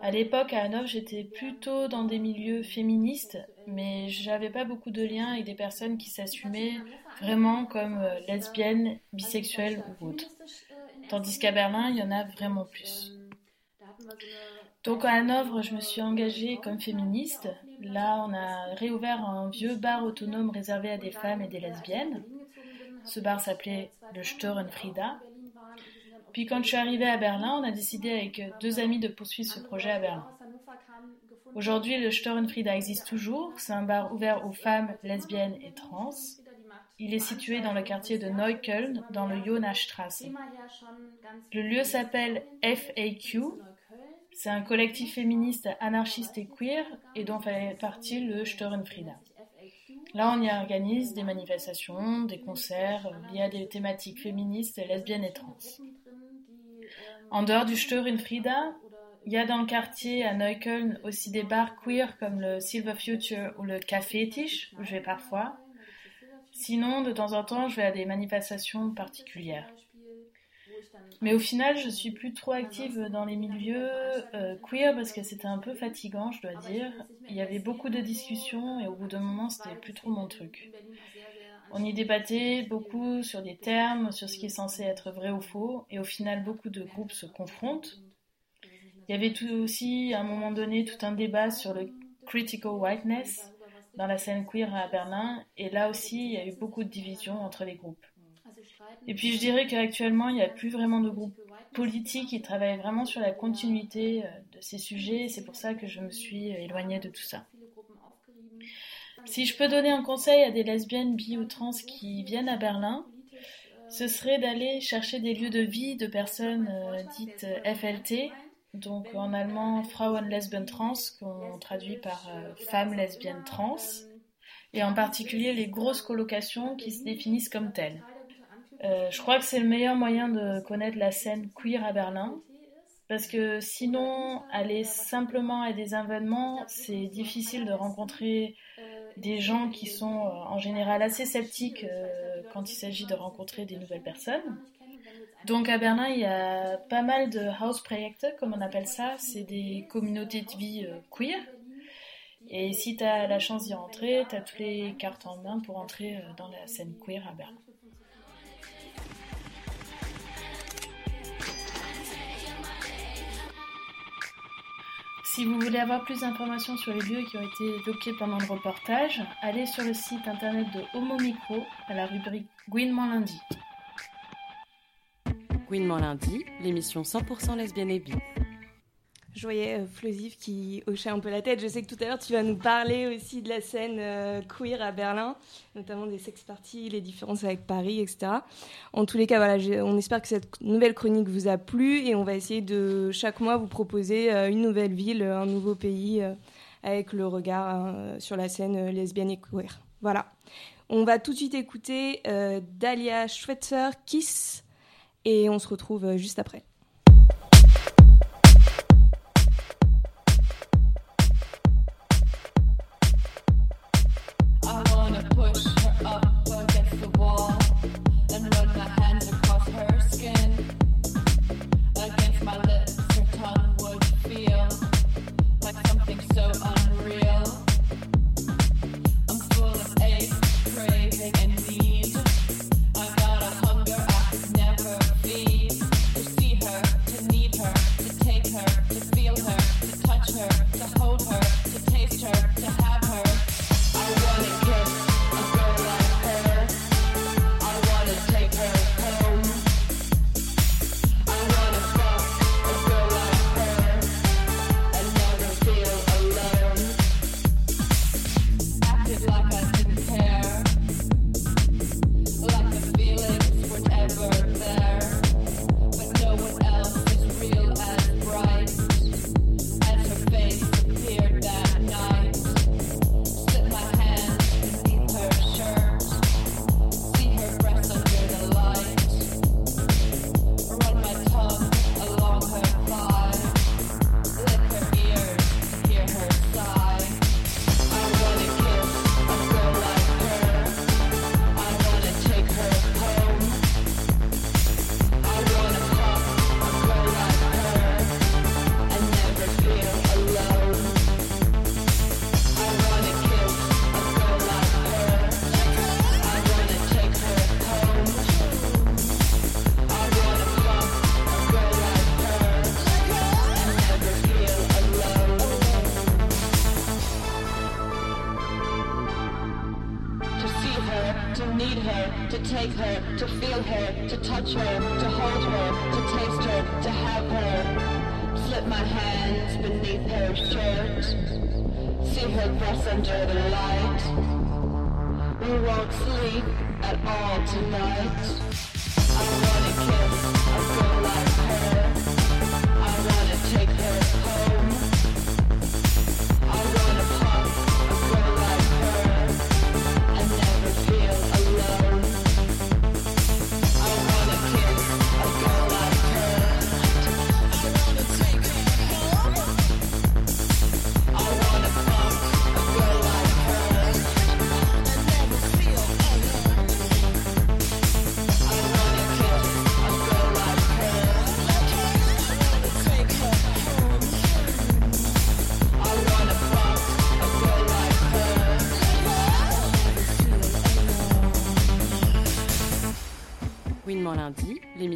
À l'époque, à Hanovre, j'étais plutôt dans des milieux féministes, mais j'avais pas beaucoup de liens avec des personnes qui s'assumaient vraiment comme euh, lesbiennes, bisexuelles ou autres. Tandis qu'à Berlin, il y en a vraiment plus. Donc à Hanovre, je me suis engagée comme féministe. Là, on a réouvert un vieux bar autonome réservé à des femmes et des lesbiennes. Ce bar s'appelait le Störenfrieda. Puis quand je suis arrivée à Berlin, on a décidé avec deux amis de poursuivre ce projet à Berlin. Aujourd'hui, le Störenfrieda existe toujours. C'est un bar ouvert aux femmes, lesbiennes et trans. Il est situé dans le quartier de Neukölln, dans le Jonastrasse. Le lieu s'appelle FAQ. C'est un collectif féministe anarchiste et queer et dont fait partie le Störenfrieda. Là, on y organise des manifestations, des concerts liés à des thématiques féministes, lesbiennes et trans. En dehors du Störenfrieda, il y a dans le quartier à Neukölln aussi des bars queer comme le Silver Future ou le Café Tisch, où je vais parfois. Sinon, de temps en temps, je vais à des manifestations particulières. Mais au final, je suis plus trop active dans les milieux euh, queer parce que c'était un peu fatigant, je dois dire. Il y avait beaucoup de discussions et au bout d'un moment, c'était plus trop mon truc. On y débattait beaucoup sur des termes, sur ce qui est censé être vrai ou faux, et au final, beaucoup de groupes se confrontent. Il y avait tout aussi, à un moment donné, tout un débat sur le critical whiteness dans la scène queer à Berlin, et là aussi, il y a eu beaucoup de divisions entre les groupes. Et puis je dirais qu'actuellement, il n'y a plus vraiment de groupe politique qui travaille vraiment sur la continuité euh, de ces sujets. C'est pour ça que je me suis éloignée de tout ça. Si je peux donner un conseil à des lesbiennes, bi ou trans qui viennent à Berlin, ce serait d'aller chercher des lieux de vie de personnes euh, dites euh, FLT, donc en allemand Frauen Lesben Trans, qu'on traduit par femmes lesbiennes trans, et en particulier les grosses colocations qui se définissent comme telles. Euh, je crois que c'est le meilleur moyen de connaître la scène queer à Berlin. Parce que sinon, aller simplement à des événements, c'est difficile de rencontrer des gens qui sont euh, en général assez sceptiques euh, quand il s'agit de rencontrer des nouvelles personnes. Donc à Berlin, il y a pas mal de house projects, comme on appelle ça. C'est des communautés de vie queer. Et si tu as la chance d'y rentrer, tu as toutes les cartes en main pour entrer dans la scène queer à Berlin. Si vous voulez avoir plus d'informations sur les lieux qui ont été évoqués pendant le reportage, allez sur le site internet de Homo Micro à la rubrique Gouinement lundi. Gouinement lundi, l'émission 100% lesbienne et bi. Je voyais euh, Flosif qui hochait un peu la tête. Je sais que tout à l'heure, tu vas nous parler aussi de la scène euh, queer à Berlin, notamment des sex parties, les différences avec Paris, etc. En tous les cas, voilà, on espère que cette nouvelle chronique vous a plu et on va essayer de chaque mois vous proposer euh, une nouvelle ville, un nouveau pays avec le regard sur la scène lesbienne et queer. Voilà. On va tout de suite écouter Dalia Schweitzer, Kiss, et on se retrouve juste après.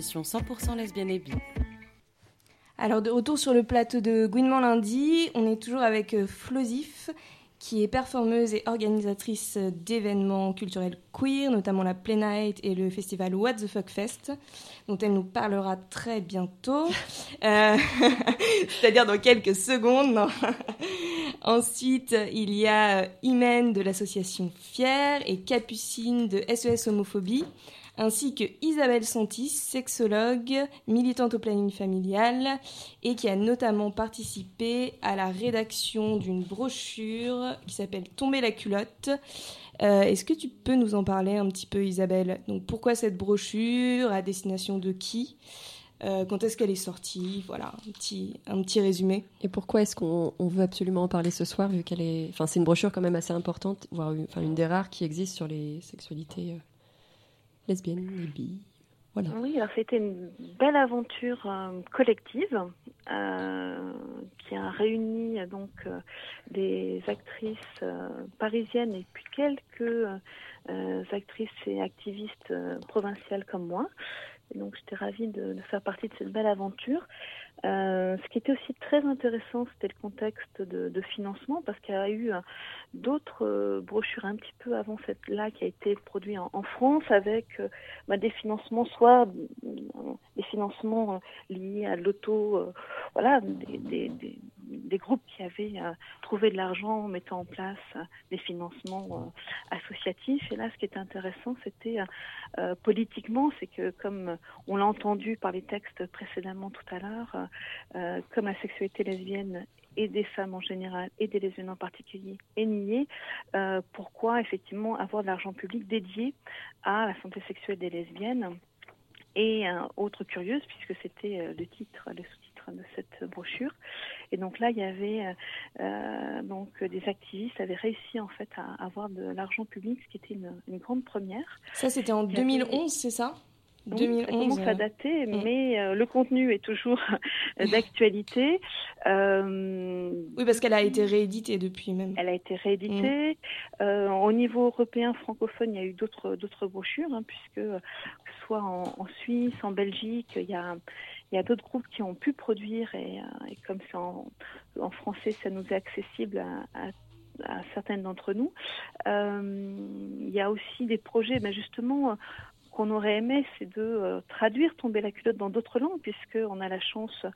Émission 100% lesbienne et bi. Alors de retour sur le plateau de Gouinement lundi, on est toujours avec euh, Flosif, qui est performeuse et organisatrice d'événements culturels queer, notamment la Play Night et le festival What the Fuck Fest, dont elle nous parlera très bientôt, [LAUGHS] euh, [LAUGHS] c'est-à-dire dans quelques secondes. [LAUGHS] Ensuite, il y a Imen de l'association Fier et Capucine de SES Homophobie ainsi que Isabelle Santis, sexologue, militante au planning familial et qui a notamment participé à la rédaction d'une brochure qui s'appelle Tomber la culotte. Euh, est-ce que tu peux nous en parler un petit peu, Isabelle? Donc, pourquoi cette brochure? À destination de qui? Euh, quand est-ce qu'elle est sortie? Voilà, un petit, un petit résumé. Et pourquoi est-ce qu'on veut absolument en parler ce soir, vu qu'elle est... Enfin, c'est une brochure quand même assez importante, voire une, une des rares qui existe sur les sexualités euh, lesbiennes. Voilà. Oui, alors c'était une belle aventure euh, collective euh, qui a réuni donc euh, des actrices parisiennes et puis quelques actrices et activistes provinciales comme moi. Et donc j'étais ravie de faire partie de cette belle aventure. Euh, ce qui était aussi très intéressant, c'était le contexte de, de financement, parce qu'il y a eu euh, d'autres euh, brochures un petit peu avant cette-là qui a été produite en, en France avec euh, bah, des financements, soit euh, des financements liés à l'auto, voilà, des, des, des, des groupes qui avaient euh, trouvé de l'argent en mettant en place euh, des financements euh, associatifs. Et là, ce qui était intéressant, c'était politiquement, c'est que comme on l'a entendu par les textes précédemment tout à l'heure, comme la sexualité lesbienne et des femmes en général et des lesbiennes en particulier est niée, pourquoi effectivement avoir de l'argent public dédié à la santé sexuelle des lesbiennes? Et autre curieuse puisque c'était le titre, le de cette brochure. Et donc là, il y avait euh, euh, donc des activistes avaient réussi en fait à avoir de l'argent public, ce qui était une, une grande première. Ça, c'était en Il y avait- 2011, c'est ça? Oui, 2011, ça commence à dater, mais euh, le contenu est toujours [LAUGHS] d'actualité. Euh, Oui, parce qu'elle a été rééditée depuis même. elle a été rééditée. Euh, au niveau européen francophone, il y a eu d'autres d'autres brochures, hein, puisque que ce soit en, en Suisse, en Belgique, il y a il y a d'autres groupes qui ont pu produire et, euh, comme c'est en, français, ça nous est accessible à, à, certaines d'entre nous. Euh, il y a aussi des projets, ben justement. qu'on aurait aimé, c'est de euh, traduire Tomber la culotte dans d'autres langues, puisqu'on a la chance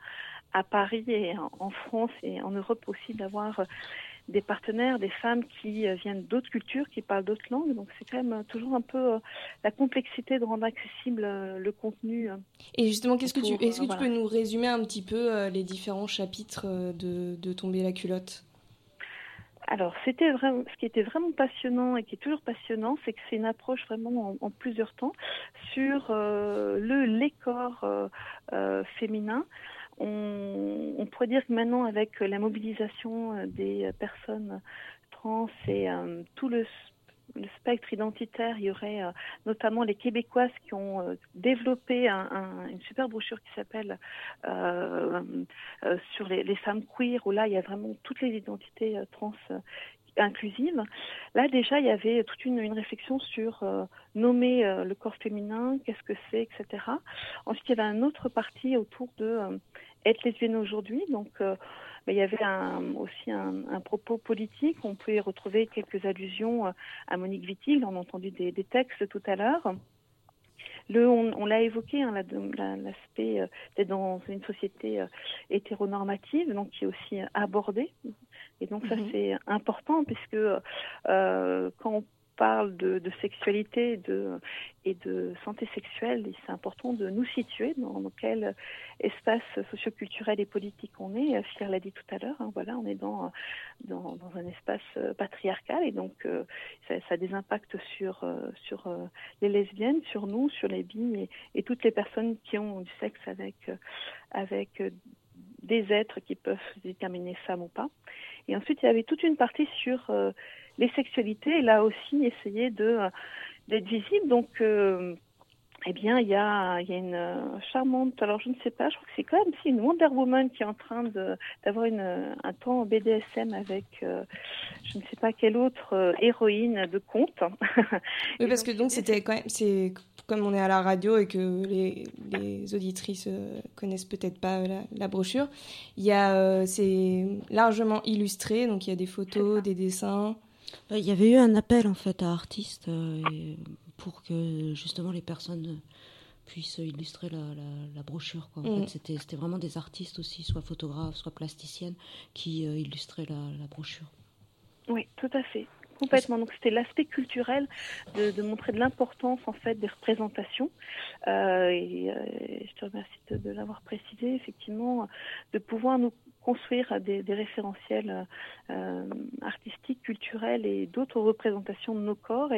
à Paris et en, France et en Europe aussi d'avoir des partenaires, des femmes qui euh, viennent d'autres cultures, qui parlent d'autres langues. Donc c'est quand même euh, toujours un peu euh, la complexité de rendre accessible euh, le contenu. euh. Et justement, qu'est-ce que tu, est-ce que tu peux nous résumer un petit peu les différents chapitres de, de Tomber la culotte? Alors, c'était vraiment, ce qui était vraiment passionnant et qui est toujours passionnant, c'est que c'est une approche vraiment en, en plusieurs temps sur euh, le les corps euh, euh, féminin. On, pourrait dire que maintenant, avec la mobilisation euh, des personnes trans et euh, tout le, spectre identitaire, il y aurait euh, notamment les Québécoises qui ont développé un, un, une super brochure qui s'appelle sur les, femmes queer, où là, il y a vraiment toutes les identités trans inclusives. Là, déjà, il y avait toute une, réflexion sur nommer le corps féminin, qu'est-ce que c'est, etc. Ensuite, il y avait un autre parti autour de être lesbienne aujourd'hui. Donc, euh, il y avait un, aussi un, un propos politique. On peut y retrouver quelques allusions euh, à Monique Wittig. On a entendu des, des textes tout à l'heure. Le, on, on l'a évoqué, hein, la- la- l'aspect euh, d'être dans une société euh, hétéronormative, donc qui est aussi abordé. Et donc ça Mhm. c'est important puisque euh, quand on parle de, sexualité et de santé sexuelle, c'est important de nous situer dans, quel espace socioculturel et politique on est. Euh, Fier l'a dit tout à l'heure, hein, voilà, on est dans, un espace euh, patriarcal et donc euh, ça, a des impacts sur, les lesbiennes, sur nous, sur les bi et, toutes les personnes qui ont du sexe avec, des êtres qui peuvent se déterminer femmes ou pas. Et ensuite, il y avait toute une partie sur les sexualités, et là aussi, essayer de euh, d'être visible. Donc, euh, eh bien, il y a, il y a une euh, charmante, alors je ne sais pas, je crois que c'est quand même si une Wonder Woman qui est en train d'avoir un temps BDSM avec euh, je ne sais pas quelle autre euh, héroïne de conte. oui, parce que donc c'était quand même c'est comme on est à la radio et que les, les auditrices connaissent peut-être pas la, la, brochure, il y a c'est largement illustré, donc il y a des photos, des dessins. Bah, il y avait eu un appel en fait à artistes et pour que justement les personnes puissent illustrer la, la, brochure. Quoi. En mm. fait, c'était vraiment des artistes aussi, soit photographes, soit plasticiennes, qui euh, illustraient la, brochure. Oui, tout à fait. Complètement. Donc c'était l'aspect culturel de, de, montrer de l'importance en fait des représentations. Euh, et, euh, je te remercie de, de l'avoir précisé. Effectivement, de pouvoir nous construire des, référentiels euh, artistiques, culturels et d'autres représentations de nos corps.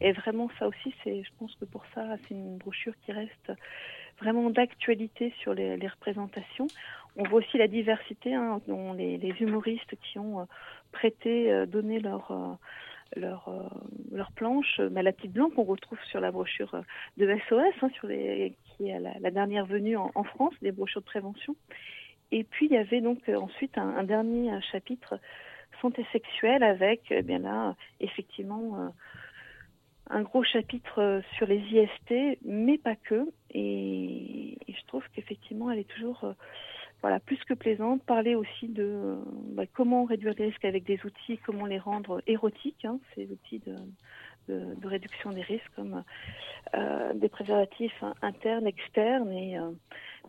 Et, vraiment, ça aussi, c'est, je pense que pour ça, c'est une brochure qui reste vraiment d'actualité sur les, représentations. On voit aussi la diversité, hein, dont les, humoristes qui ont euh, prêté, euh, donné leur leur, euh, planche, mais la petite blanc qu'on retrouve sur la brochure de SOS, hein, qui est la, dernière venue en, en, France, des brochures de prévention. Et puis il y avait donc euh, ensuite un, dernier chapitre santé sexuelle avec eh bien là effectivement euh, un gros chapitre euh, sur les IST, mais pas que. Et, et je trouve qu'effectivement elle est toujours voilà, plus que plaisante. Parler aussi de bah, comment réduire les risques avec des outils, comment les rendre érotiques, hein, ces outils de, de, de, réduction des risques comme euh, des préservatifs internes, externes et, euh,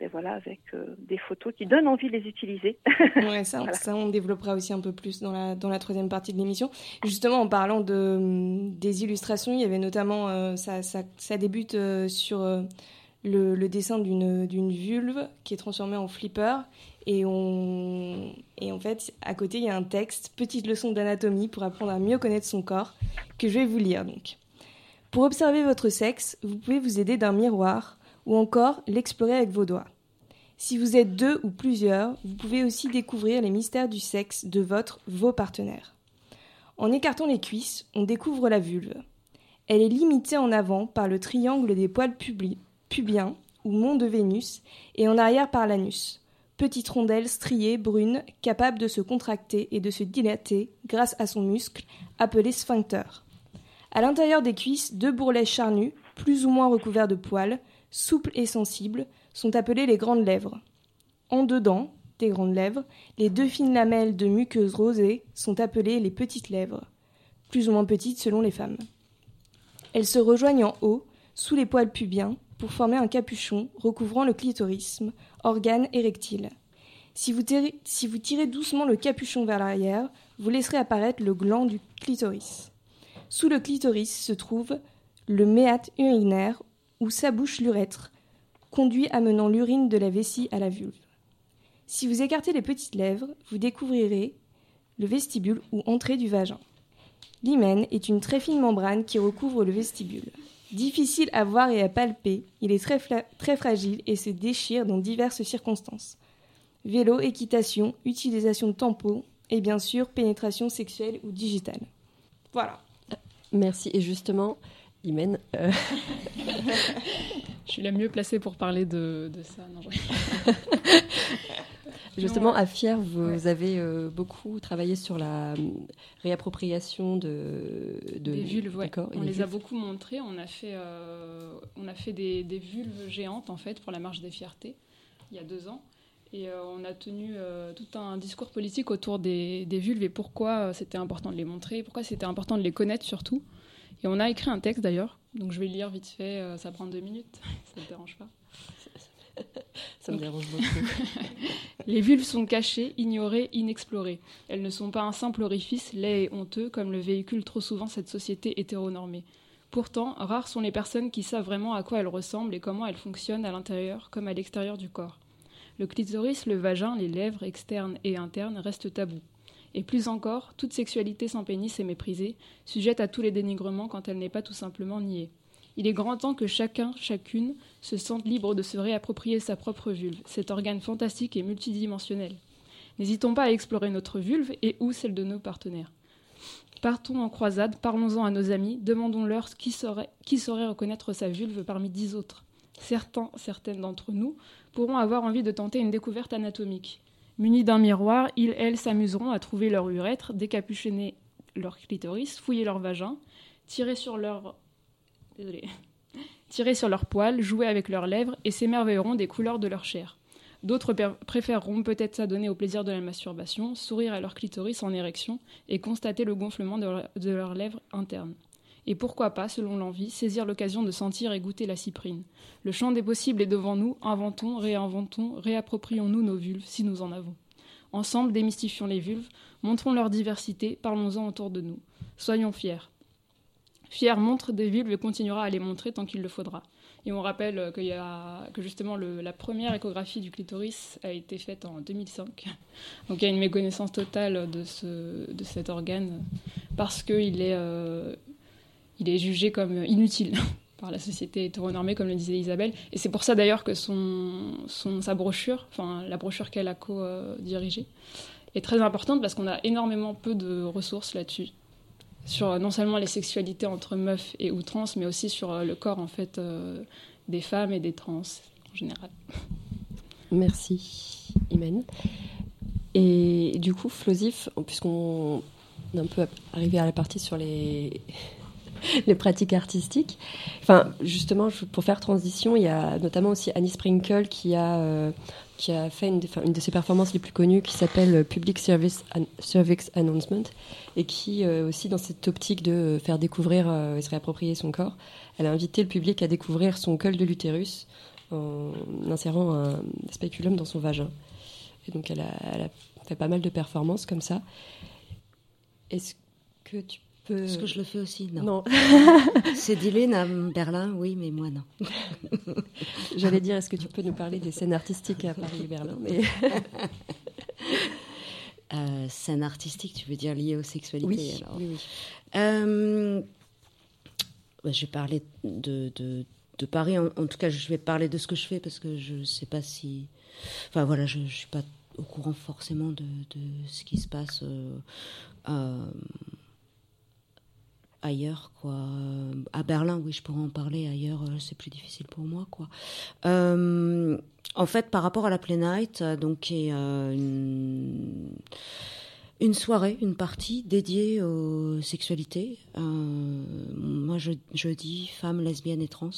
et voilà avec euh, des photos qui donnent envie de les utiliser. [LAUGHS] ouais, ça, voilà. ça, on développera aussi un peu plus dans la, dans la troisième partie de l'émission. Justement, en parlant de, des illustrations, il y avait notamment, euh, ça, ça, ça, débute euh, sur le, dessin d'une vulve qui est transformée en flipper et en fait, à côté, il y a un texte, petite leçon d'anatomie pour apprendre à mieux connaître son corps, que je vais vous lire donc. Pour observer votre sexe, vous pouvez vous aider d'un miroir ou encore l'explorer avec vos doigts. Si vous êtes deux ou plusieurs, vous pouvez aussi découvrir les mystères du sexe de votre, vos partenaires. En écartant les cuisses, on découvre la vulve. Elle est limitée en avant par le triangle des poils pubiens ou mont de Vénus et en arrière par l'anus petite rondelle striée, brune, capable de se contracter et de se dilater grâce à son muscle, appelé sphincter. À l'intérieur des cuisses, deux bourrelets charnus, plus ou moins recouverts de poils, souples et sensibles, sont appelés les grandes lèvres. En dedans, des grandes lèvres, les deux fines lamelles de muqueuse rosée sont appelées les petites lèvres, plus ou moins petites selon les femmes. Elles se rejoignent en haut, sous les poils pubiens, pour former un capuchon recouvrant le clitorisme, organe érectile. Si vous, tirez, doucement le capuchon vers l'arrière, vous laisserez apparaître le gland du clitoris. Sous le clitoris se trouve le méate urinaire où s'abouche l'urètre, conduit amenant l'urine de la vessie à la vulve. Si vous écartez les petites lèvres, vous découvrirez le vestibule ou entrée du vagin. L'hymen est une très fine membrane qui recouvre le vestibule. Difficile à voir et à palper, il est très, très fragile et se déchire dans diverses circonstances. Vélo, équitation, utilisation de tampons et bien sûr pénétration sexuelle ou digitale. Voilà. Merci. Et justement, Imen. Euh... [LAUGHS] Je suis la mieux placée pour parler de, de ça. Non, [LAUGHS] Justement, à Fier, vous ouais. avez euh, beaucoup travaillé sur la euh, réappropriation de, de des vulves. Ouais. On les, les a beaucoup montrées. On a fait, euh, on a fait des, des, vulves géantes en fait pour la marche des fiertés il y a deux ans. Et euh, on a tenu tout un discours politique autour des, des vulves et pourquoi c'était important de les montrer, pourquoi c'était important de les connaître surtout. Et on a écrit un texte d'ailleurs, donc je vais le lire vite fait, ça prend deux minutes, [LAUGHS] ça ne te dérange pas [LAUGHS] ça me dérange beaucoup. [LAUGHS] les vulves sont cachées, ignorées, inexplorées. Elles ne sont pas un simple orifice laid et honteux comme le véhicule trop souvent cette société hétéronormée. Pourtant, rares sont les personnes qui savent vraiment à quoi elles ressemblent et comment elles fonctionnent à l'intérieur comme à l'extérieur du corps. Le clitoris, le vagin, les lèvres externes et internes restent tabous. Et plus encore, toute sexualité sans pénis est méprisée, sujette à tous les dénigrements quand elle n'est pas tout simplement niée. Il est grand temps que chacun, chacune, se sente libre de se réapproprier sa propre vulve, cet organe fantastique et multidimensionnel. N'hésitons pas à explorer notre vulve et ou celle de nos partenaires. Partons en croisade, parlons-en à nos amis, demandons-leur qui saurait, reconnaître sa vulve parmi dix autres. Certains, certaines d'entre nous pourront avoir envie de tenter une découverte anatomique. Munis d'un miroir, ils, elles, s'amuseront à trouver leur urètre, décapuchonner leur clitoris, fouiller leur vagin, tirer sur leur... Tirer sur leurs poils, jouer avec leurs lèvres et s'émerveilleront des couleurs de leur chair. D'autres préféreront peut-être s'adonner au plaisir de la masturbation, sourire à leur clitoris en érection et constater le gonflement de, de leurs lèvres internes. Et pourquoi pas, selon l'envie, saisir l'occasion de sentir et goûter la cyprine. Le champ des possibles est devant nous, inventons, réinventons, réapproprions-nous nos vulves si nous en avons. Ensemble, démystifions les vulves, montrons leur diversité, parlons-en autour de nous. Soyons fiers. Fier montre des vulves et continuera à les montrer tant qu'il le faudra. Et on rappelle y a, que justement la première échographie du clitoris a été faite en 2005. Donc il y a une méconnaissance totale de, ce, de cet organe parce qu'il est, euh, est jugé comme inutile [LAUGHS] par la société hétéronormée, comme le disait Isabelle. Et c'est pour ça d'ailleurs que son, son, sa brochure, enfin la brochure qu'elle a co-dirigée, est très importante parce qu'on a énormément peu de ressources là-dessus sur non seulement les sexualités entre meufs et ou mais aussi sur le corps en fait euh, des femmes et des trans en général. [LAUGHS] Merci, Imen. Et du coup, Flosif, puisqu'on est un peu arrivé à la partie sur les, [LAUGHS] les pratiques artistiques, enfin, justement, pour faire transition, il y a notamment aussi Annie Sprinkle qui a, euh, qui a fait une de, ses performances les plus connues qui s'appelle Public Service, Service Announcement et qui euh, aussi dans cette optique de faire découvrir euh, et se réapproprier son corps, elle a invité le public à découvrir son col de l'utérus en insérant un spéculum dans son vagin. Et donc elle a, elle a fait pas mal de performances comme ça. Est-ce que tu peux... Est-ce que je le fais aussi Non. Non. [LAUGHS] C'est Dylan à Berlin, oui, mais moi non. [LAUGHS] J'allais dire, est-ce que tu peux nous parler des scènes artistiques à Paris et Berlin mais... [LAUGHS] Euh, scène artistique, tu veux dire liée aux sexualités oui, alors. oui, oui. Euh, bah, je vais parler de, de, de Paris. En, en, tout cas, je vais parler de ce que je fais parce que je ne sais pas si. Enfin voilà, je ne suis pas au courant forcément de, de ce qui se passe euh, euh, ailleurs quoi. À Berlin oui je pourrais en parler ailleurs c'est plus difficile pour moi quoi. Euh, en fait par rapport à la Play Night donc qui est euh, une, soirée une partie dédiée aux sexualités euh, moi je, je dis femmes lesbiennes et trans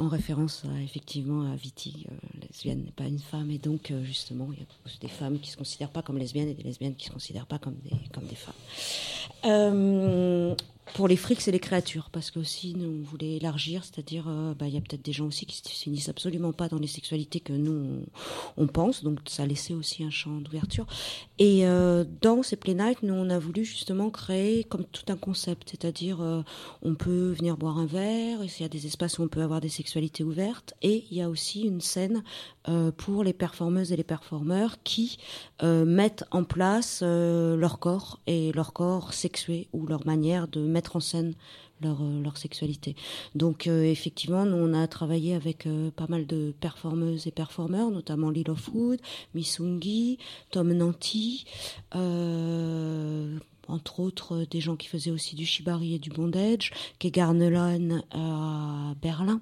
en référence à, effectivement à Viti, euh, lesbienne n'est pas une femme, et donc euh, justement il y a des femmes qui se considèrent pas comme lesbiennes et des lesbiennes qui se considèrent pas comme des comme des femmes. Euh, pour les frics et les créatures, parce que aussi nous on voulait élargir, c'est-à-dire euh, bah, il y a peut-être des gens aussi qui se finissent absolument pas dans les sexualités que nous on, pense, donc ça laissait aussi un champ d'ouverture. Et euh, dans ces play nights, nous on a voulu justement créer comme tout un concept, c'est-à-dire euh, on peut venir boire un verre, il y a des espaces où on peut avoir des sexualités ouvertes, et il y a aussi une scène euh, pour les performeuses et les performeurs qui mettent en place leur corps et leur corps sexué ou leur manière de mettre en scène leur, leur sexualité. Donc euh, effectivement, nous on a travaillé avec euh, pas mal de performeuses et performeurs, notamment Lil of Wood, Missungi, Tom Nanti, euh, entre autres des gens qui faisaient aussi du shibari et du bondage, Kegar Nolan à Berlin.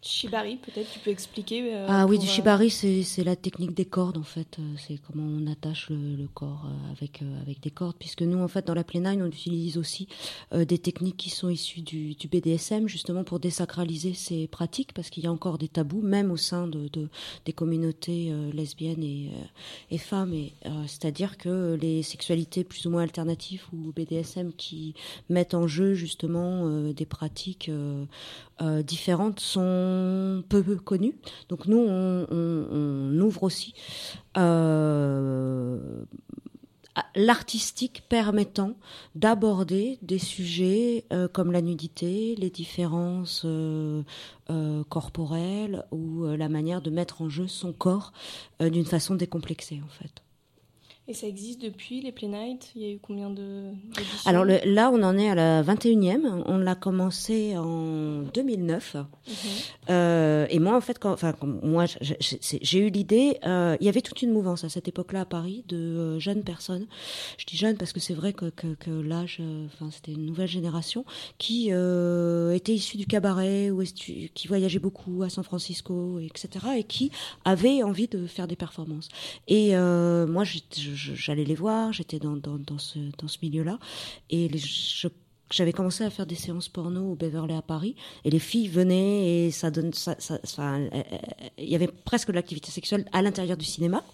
Shibari, peut-être tu peux expliquer. Euh, ah oui, du shibari, c'est la technique des cordes en fait. C'est comment on attache le, le corps avec euh, avec des cordes. Puisque nous, en fait, dans la Play-Nine, on utilise aussi euh, des techniques qui sont issues du, du, BDSM, justement pour désacraliser ces pratiques, parce qu'il y a encore des tabous, même au sein de, de des communautés euh, lesbiennes et, et femmes. Et c'est-à-dire que les sexualités plus ou moins alternatives ou BDSM qui mettent en jeu justement des pratiques différentes sont peu, connus. Donc nous, on, ouvre aussi euh, l'artistique permettant d'aborder des sujets euh, comme la nudité, les différences euh, euh, corporelles ou la manière de mettre en jeu son corps d'une façon décomplexée en fait. Et ça existe depuis les Play Night? Il y a eu combien de Alors là, on en est à la 21e. On l'a commencé en 2009. Mhm. Euh, et moi, en fait, quand, enfin, moi, j'ai eu l'idée. Euh, il y avait toute une mouvance à cette époque-là à Paris de euh, jeunes personnes. Je dis jeunes parce que c'est vrai que, que, que l'âge, enfin, c'était une nouvelle génération qui était issue du cabaret ou qui voyageait beaucoup à San Francisco, etc. Et qui avait envie de faire des performances. Et moi, je j'allais les voir, j'étais dans, dans, dans, ce, dans ce milieu-là. Et j'avais commencé à faire des séances porno au Beverly à Paris. Et les filles venaient et ça donne ça, ça, euh, euh, il y avait presque de l'activité sexuelle à l'intérieur du cinéma.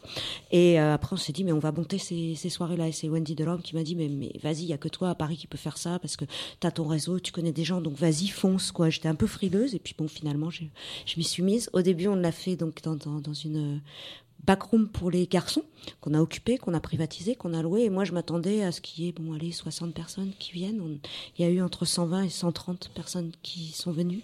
Et euh, après on s'est dit mais on va monter ces, ces soirées là et c'est Wendy Delorme qui m'a dit mais, mais vas-y il y a que toi à Paris qui peut faire ça parce que tu as ton réseau tu connais des gens donc vas-y fonce quoi. J'étais un peu frileuse. Et puis bon finalement je m'y suis mise. Au début on l'a fait donc dans, dans, dans une backroom pour les garçons qu'on a occupé, qu'on a privatisé, qu'on a loué. Et moi, je m'attendais à ce qu'il y ait, bon, allez, 60 personnes qui viennent. il y a eu entre 120 et 130 personnes qui sont venues.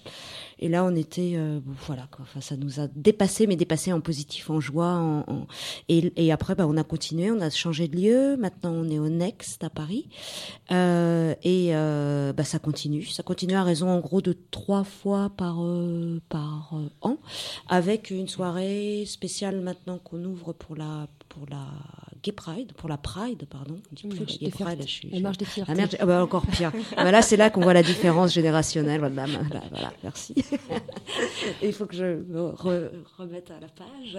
Et là, on était, euh, voilà, quoi. Enfin, ça nous a dépassé, mais dépassé en positif, en joie. En, Et, et, après, bah, on a continué, on a changé de lieu. Maintenant, on est au Next à Paris. Euh, et euh, bah, ça continue. Ça continue à raison, en gros, de trois fois par, euh, par euh, an, avec une soirée spéciale maintenant qu'on ouvre pour la pour la Gay Pride, pour la Pride, pardon. On dit plus Gay Pride, je suis. La marche des merde, ah, bah, encore pire. ah, [LAUGHS] bah, là, c'est là qu'on voit la différence générationnelle. Voilà, voilà merci. [LAUGHS] il faut que je me remette à la page.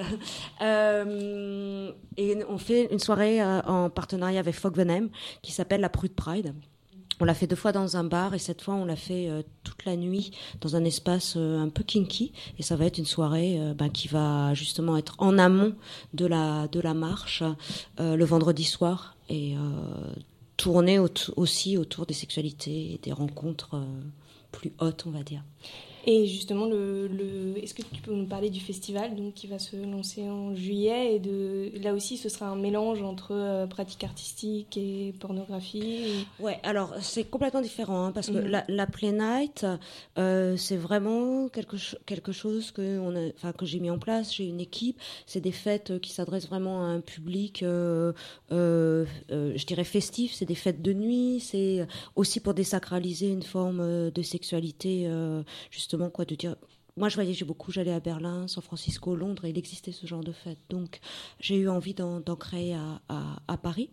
Euh, et on fait une soirée euh, en partenariat avec Fog Venom qui s'appelle la Prude Pride. On l'a fait deux fois dans un bar et cette fois on l'a fait euh, toute la nuit dans un espace euh, un peu kinky et ça va être une soirée euh, ben, qui va justement être en amont de la de la marche le vendredi soir et tourner aussi autour des sexualités et des rencontres plus hautes on va dire. Et justement, le, le est-ce que tu peux nous parler du festival donc, qui va se lancer en juillet et de, Là aussi, ce sera un mélange entre euh, pratique artistique et pornographie Ouais, alors c'est complètement différent hein, parce que mhm. la, la, Play Night, euh, c'est vraiment quelque, quelque chose que, on a, enfin, que j'ai mis en place. J'ai une équipe. C'est des fêtes qui s'adressent vraiment à un public, euh je dirais, festif. C'est des fêtes de nuit. C'est aussi pour désacraliser une forme de sexualité, justement quoi de dire moi, je voyageais beaucoup, j'allais à Berlin, San Francisco, Londres, et il existait ce genre de fête. Donc, j'ai eu envie d'en créer à, à, Paris.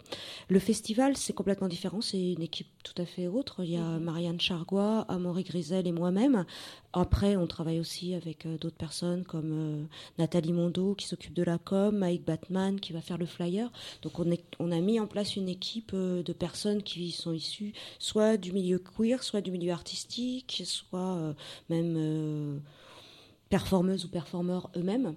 Le festival, c'est complètement différent, c'est une équipe tout à fait autre. Il y a mhm. Marianne Chargois, Amaury Grisel et moi-même. Après, on travaille aussi avec euh, d'autres personnes comme euh, Nathalie Mondo qui s'occupe de la com, Mike Batman qui va faire le flyer. Donc, on, a mis en place une équipe euh, de personnes qui sont issues soit du milieu queer, soit du milieu artistique, soit même performeuses ou performeurs eux-mêmes.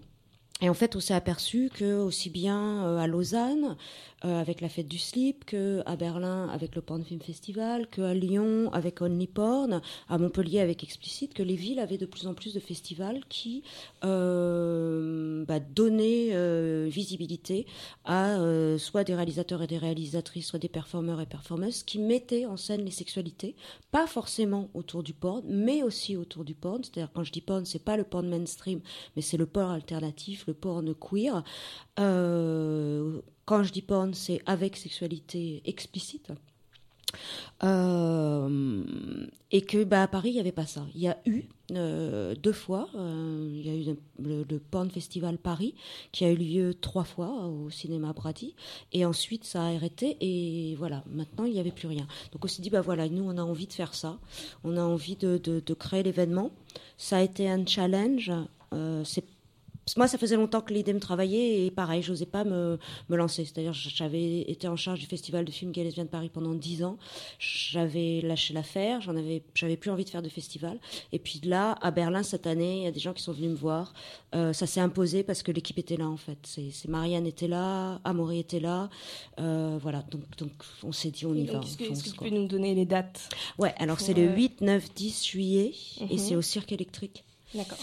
Et en fait, on s'est aperçu que aussi bien à Lausanne, euh, avec la fête du slip, que à Berlin avec le Porn Film Festival, que à Lyon avec Only Porn, à Montpellier avec Explicit, que les villes avaient de plus en plus de festivals qui euh, bah, donnaient euh, visibilité à soit des réalisateurs et des réalisatrices, soit des performeurs et performeuses qui mettaient en scène les sexualités, pas forcément autour du porn, mais aussi autour du porn. C'est-à-dire quand je dis porn, c'est pas le porn mainstream, mais c'est le porn alternatif, le porn queer. Quand je dis porn, c'est avec sexualité explicite. Euh, et que bah, à Paris, il n'y avait pas ça. Il y a eu euh, deux fois, il y a eu le, Porn Festival Paris, qui a eu lieu trois fois au cinéma Brady, et ensuite ça a arrêté, et voilà, maintenant il n'y avait plus rien. Donc on s'est dit, bah voilà, nous on a envie de faire ça, on a envie de, de, créer l'événement. Ça a été un challenge, moi, ça faisait longtemps que l'idée me travaillait et pareil, j'osais pas me, me lancer. C'est-à-dire, j'avais été en charge du festival de films gay de Paris pendant dix ans. J'avais lâché l'affaire, j'en avais, j'avais plus envie de faire de festival. Et puis là, à Berlin cette année, il y a des gens qui sont venus me voir. Euh, ça s'est imposé parce que l'équipe était là en fait. C'est Marianne était là, Amaury était là, euh, voilà. Donc, donc on s'est dit on y va. Est-ce que, tu peux nous donner les dates Ouais, alors c'est le 8, 9, 10 juillet et mhm. c'est au Cirque électrique. D'accord.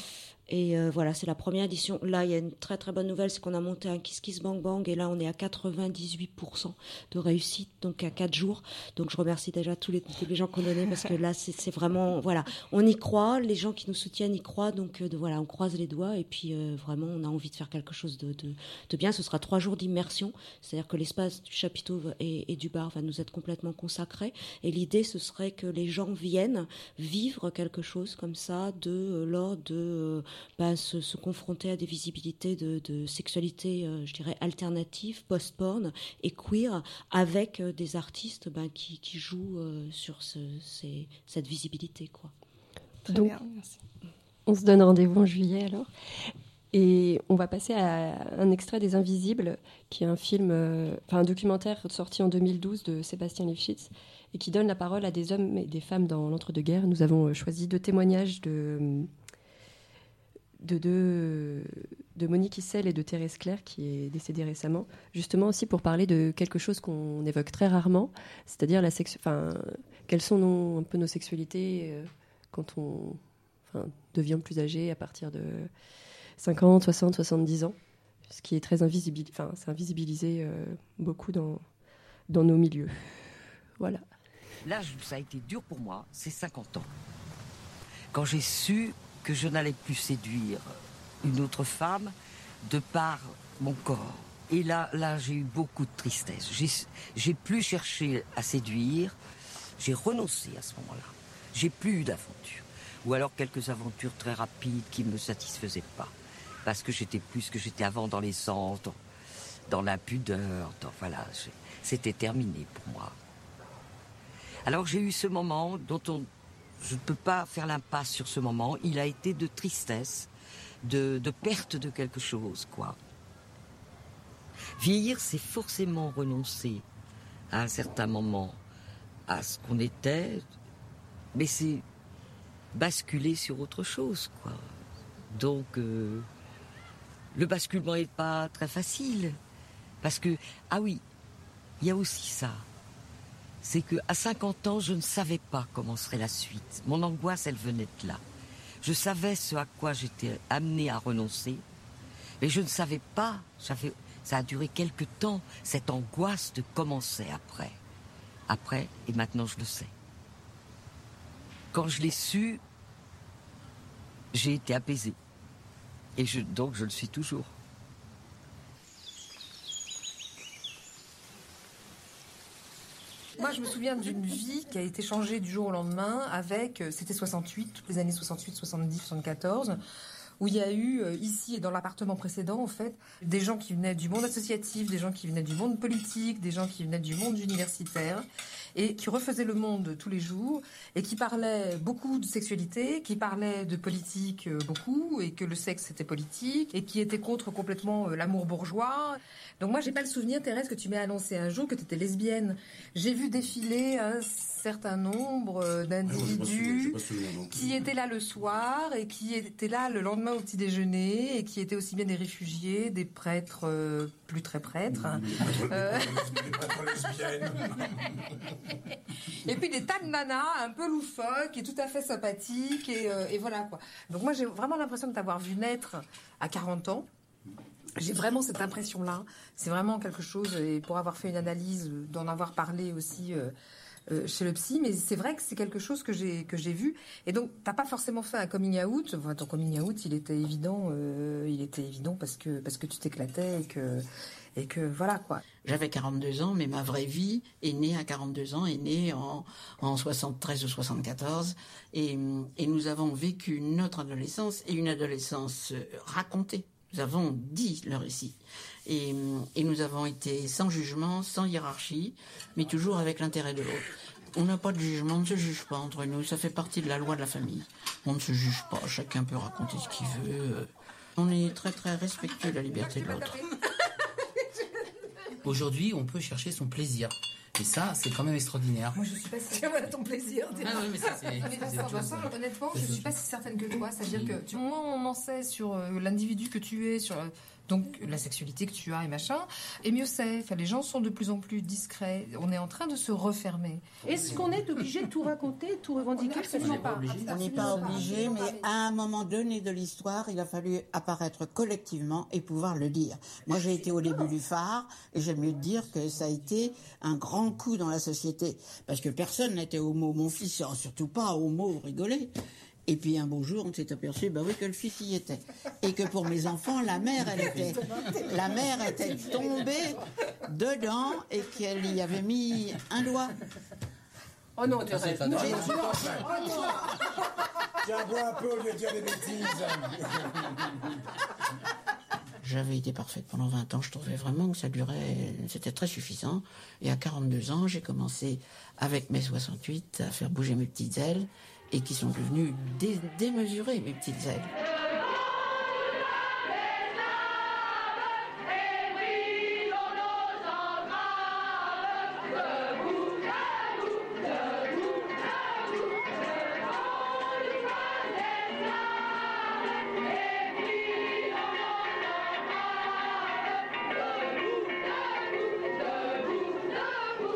Et euh, voilà, c'est la première édition. Là, il y a une très très bonne nouvelle, c'est qu'on a monté un Kiss Kiss Bang Bang et là, on est à 98% de réussite, donc à 4 jours. Donc je remercie déjà tous les, les gens qu'on donnait parce que là, c'est vraiment, voilà, on y croit, les gens qui nous soutiennent y croient, donc euh, de, voilà, on croise les doigts et puis euh, vraiment, on a envie de faire quelque chose de, de, de bien. Ce sera trois jours d'immersion, c'est-à-dire que l'espace du chapiteau et, et, du bar va nous être complètement consacré. Et l'idée, ce serait que les gens viennent vivre quelque chose comme ça de lors de bah, se, se, confronter à des visibilités de, de sexualité, euh, je dirais, alternative, post-porn et queer, avec euh, des artistes bah, qui, qui, jouent euh, sur ce, ces, cette visibilité. Quoi. Très Donc, bien, on se donne rendez-vous en juillet alors. Et on va passer à un extrait des Invisibles, qui est un film, euh, enfin un documentaire sorti en 2012 de Sébastien Lifshitz, et qui donne la parole à des hommes et des femmes dans l'entre-deux-guerres. Nous avons choisi deux témoignages de de, de, de Monique Issel et de Thérèse Claire, qui est décédée récemment, justement aussi pour parler de quelque chose qu'on évoque très rarement, c'est-à-dire la quelles sont nos, un peu nos sexualités euh, quand on devient plus âgé à partir de 50, 60, 70 ans, ce qui est très invisibilisé, enfin, c'est invisibilisé euh, beaucoup dans, dans nos milieux. Voilà. L'âge où ça a été dur pour moi, c'est 50 ans. Quand j'ai su que je n'allais plus séduire une autre femme de par mon corps. Et là, là, j'ai eu beaucoup de tristesse. J'ai plus cherché à séduire. J'ai renoncé à ce moment-là. J'ai plus eu d'aventure. Ou alors quelques aventures très rapides qui me satisfaisaient pas. Parce que j'étais plus que j'étais avant dans les sens, dans, dans l'impudeur. Voilà, c'était terminé pour moi. Alors j'ai eu ce moment dont on je ne peux pas faire l'impasse sur ce moment. Il a été de tristesse, de, perte de quelque chose, quoi. Vieillir, c'est forcément renoncer à un certain moment à ce qu'on était, mais c'est basculer sur autre chose, quoi. Donc, euh, le basculement n'est pas très facile. Parce que, ah oui, il y a aussi ça c'est que à 50 ans, je ne savais pas comment serait la suite. Mon angoisse, elle venait de là. Je savais ce à quoi j'étais amenée à renoncer, mais je ne savais pas, ça, a duré quelque temps, cette angoisse de commencer après. Après, et maintenant je le sais. Quand je l'ai su, j'ai été apaisée. Et je, donc je le suis toujours. Moi, je me souviens d'une vie qui a été changée du jour au lendemain avec, euh, c'était 68, toutes les années 68, 70, 74 où il y a eu euh, ici et dans l'appartement précédent en fait des gens qui venaient du monde associatif, des gens qui venaient du monde politique, des gens qui venaient du monde universitaire et qui refaisaient le monde tous les jours et qui parlaient beaucoup de sexualité, qui parlaient de politique euh, beaucoup et que le sexe c'était politique et qui étaient contre complètement l'amour bourgeois. Donc moi, j'ai pas le souvenir, Thérèse, que tu m'aies annoncé un jour que tu étais lesbienne. J'ai vu défiler un certain nombre euh, d'individus qui étaient là le soir et qui étaient là le lendemain au petit déjeuner et qui étaient aussi bien des réfugiés, des prêtres, euh, plus très prêtres. Hein. Euh... [LAUGHS] et puis des tas de nanas un peu loufoques et tout à fait sympathiques et, euh, voilà quoi. Donc moi j'ai vraiment l'impression de t'avoir vu naître à 40 ans. J'ai vraiment cette impression-là. C'est vraiment quelque chose, et pour avoir fait une analyse, d'en avoir parlé aussi euh, euh, chez le psy, mais c'est vrai que c'est quelque chose que j'ai vu. Et donc, t'as pas forcément fait un coming out. Enfin, ton coming out, il était évident. Euh, il était évident parce que parce que tu t'éclatais et que voilà quoi. J'avais 42 ans, mais ma vraie vie est née à 42 ans, est née en, en 73 ou 74, et, nous avons vécu notre adolescence et une adolescence racontée. Nous avons dit le récit. Et, et, nous avons été sans jugement, sans hiérarchie, mais toujours avec l'intérêt de l'autre. On n'a pas de jugement, on ne se juge pas entre nous, ça fait partie de la loi de la famille. On ne se juge pas, chacun peut raconter ce qu'il veut. On est très très respectueux de la liberté de l'autre. Aujourd'hui, on peut chercher son plaisir. Et ça, c'est quand même extraordinaire. Moi, je suis pas si voilà ton plaisir. Ah oui, mais ça, c'est. honnêtement, je suis pas si certaine que toi. C'est-à-dire que tu, moins on en sait sur euh, l'individu que tu es, sur euh, donc la sexualité que tu as et machin. Et mieux c'est, les gens sont de plus en plus discrets. On est en train de se refermer. Est-ce qu'on est obligé de tout raconter, tout revendiquer? Absolument pas. On n'est pas obligé, mais à un moment donné de l'histoire, il a fallu apparaître collectivement et pouvoir le dire. Moi, j'ai été au début du phare et j'aime mieux dire que ça a été un grand coup dans la société parce que personne n'était homo. Mon fils, surtout pas homo, rigolait. Et puis un beau jour, on s'est aperçu, bah oui, que le fils y était. Et que pour mes enfants, la mère, elle était, la mère était tombée dedans et qu'elle y avait mis un doigt. Oh non, Thérèse. Non, Tiens, bois un peu au lieu de dire des bêtises. J'avais été parfaite pendant 20 ans. Je trouvais vraiment que ça durait, c'était très suffisant. Et à 42 ans, j'ai commencé avec mes 68 à faire bouger mes petites ailes et qui sont devenues dé démesurées, mes petites ailes.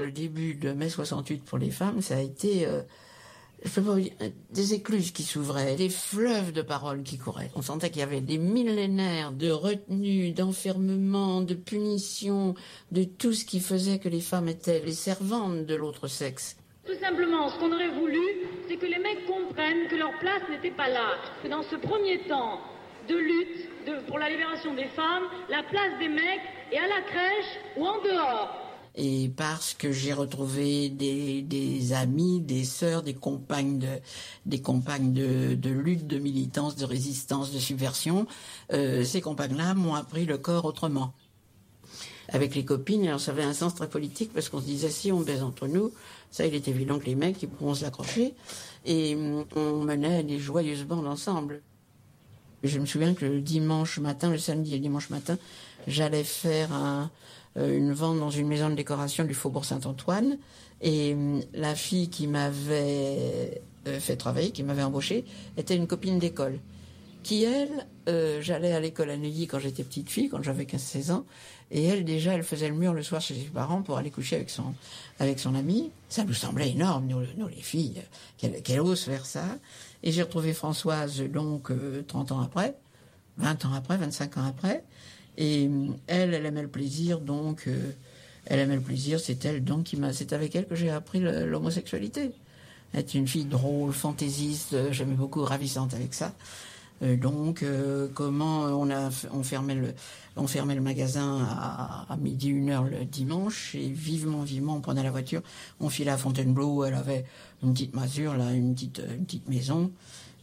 Le début de mai 68 pour les femmes, ça a été euh, des écluses qui s'ouvraient, des fleuves de paroles qui couraient. On sentait qu'il y avait des millénaires de retenue, d'enfermement, de punition, de tout ce qui faisait que les femmes étaient les servantes de l'autre sexe. Tout simplement, ce qu'on aurait voulu, c'est que les mecs comprennent que leur place n'était pas là. Que dans ce premier temps de lutte pour la libération des femmes, la place des mecs est à la crèche ou en dehors. Et parce que j'ai retrouvé des, amis, des sœurs, des compagnes de, des compagnes de, lutte, de militance, de résistance, de subversion, euh, ces compagnes-là m'ont appris le corps autrement. Avec les copines, alors ça avait un sens très politique parce qu'on se disait si on baise entre nous, ça il est évident que les mecs ils pourront se l'accrocher et hum, on menait des joyeuses bandes ensemble. Je me souviens que le dimanche matin, le samedi et le dimanche matin, j'allais faire un, une vente dans une maison de décoration du Faubourg Saint-Antoine. Et hum, la fille qui m'avait euh, fait travailler, qui m'avait embauché, était une copine d'école. Qui, elle, euh, j'allais à l'école à Neuilly quand j'étais petite fille, quand j'avais 15-16 ans. Et elle, déjà, elle faisait le mur le soir chez ses parents pour aller coucher avec son, avec son ami. Ça nous semblait énorme, nous, nous les filles, euh, qu'elle qu'elle ose faire ça. Et j'ai retrouvé Françoise, donc, euh, 30 ans après, 20 ans après, 25 ans après. Et hum, elle, elle aimait le plaisir, donc, euh, elle aimait le plaisir, c'est elle, donc, qui m'a, c'est avec elle que j'ai appris l'homosexualité. Elle est une fille drôle, fantaisiste, euh, j'aimais beaucoup, ravissante avec ça. Euh, donc, euh, comment on a, on fermait le, on fermait le magasin à, à midi, une heure le dimanche, et vivement, vivement, on prenait la voiture, on filait à Fontainebleau, elle avait une petite masure, là, une petite, une petite maison,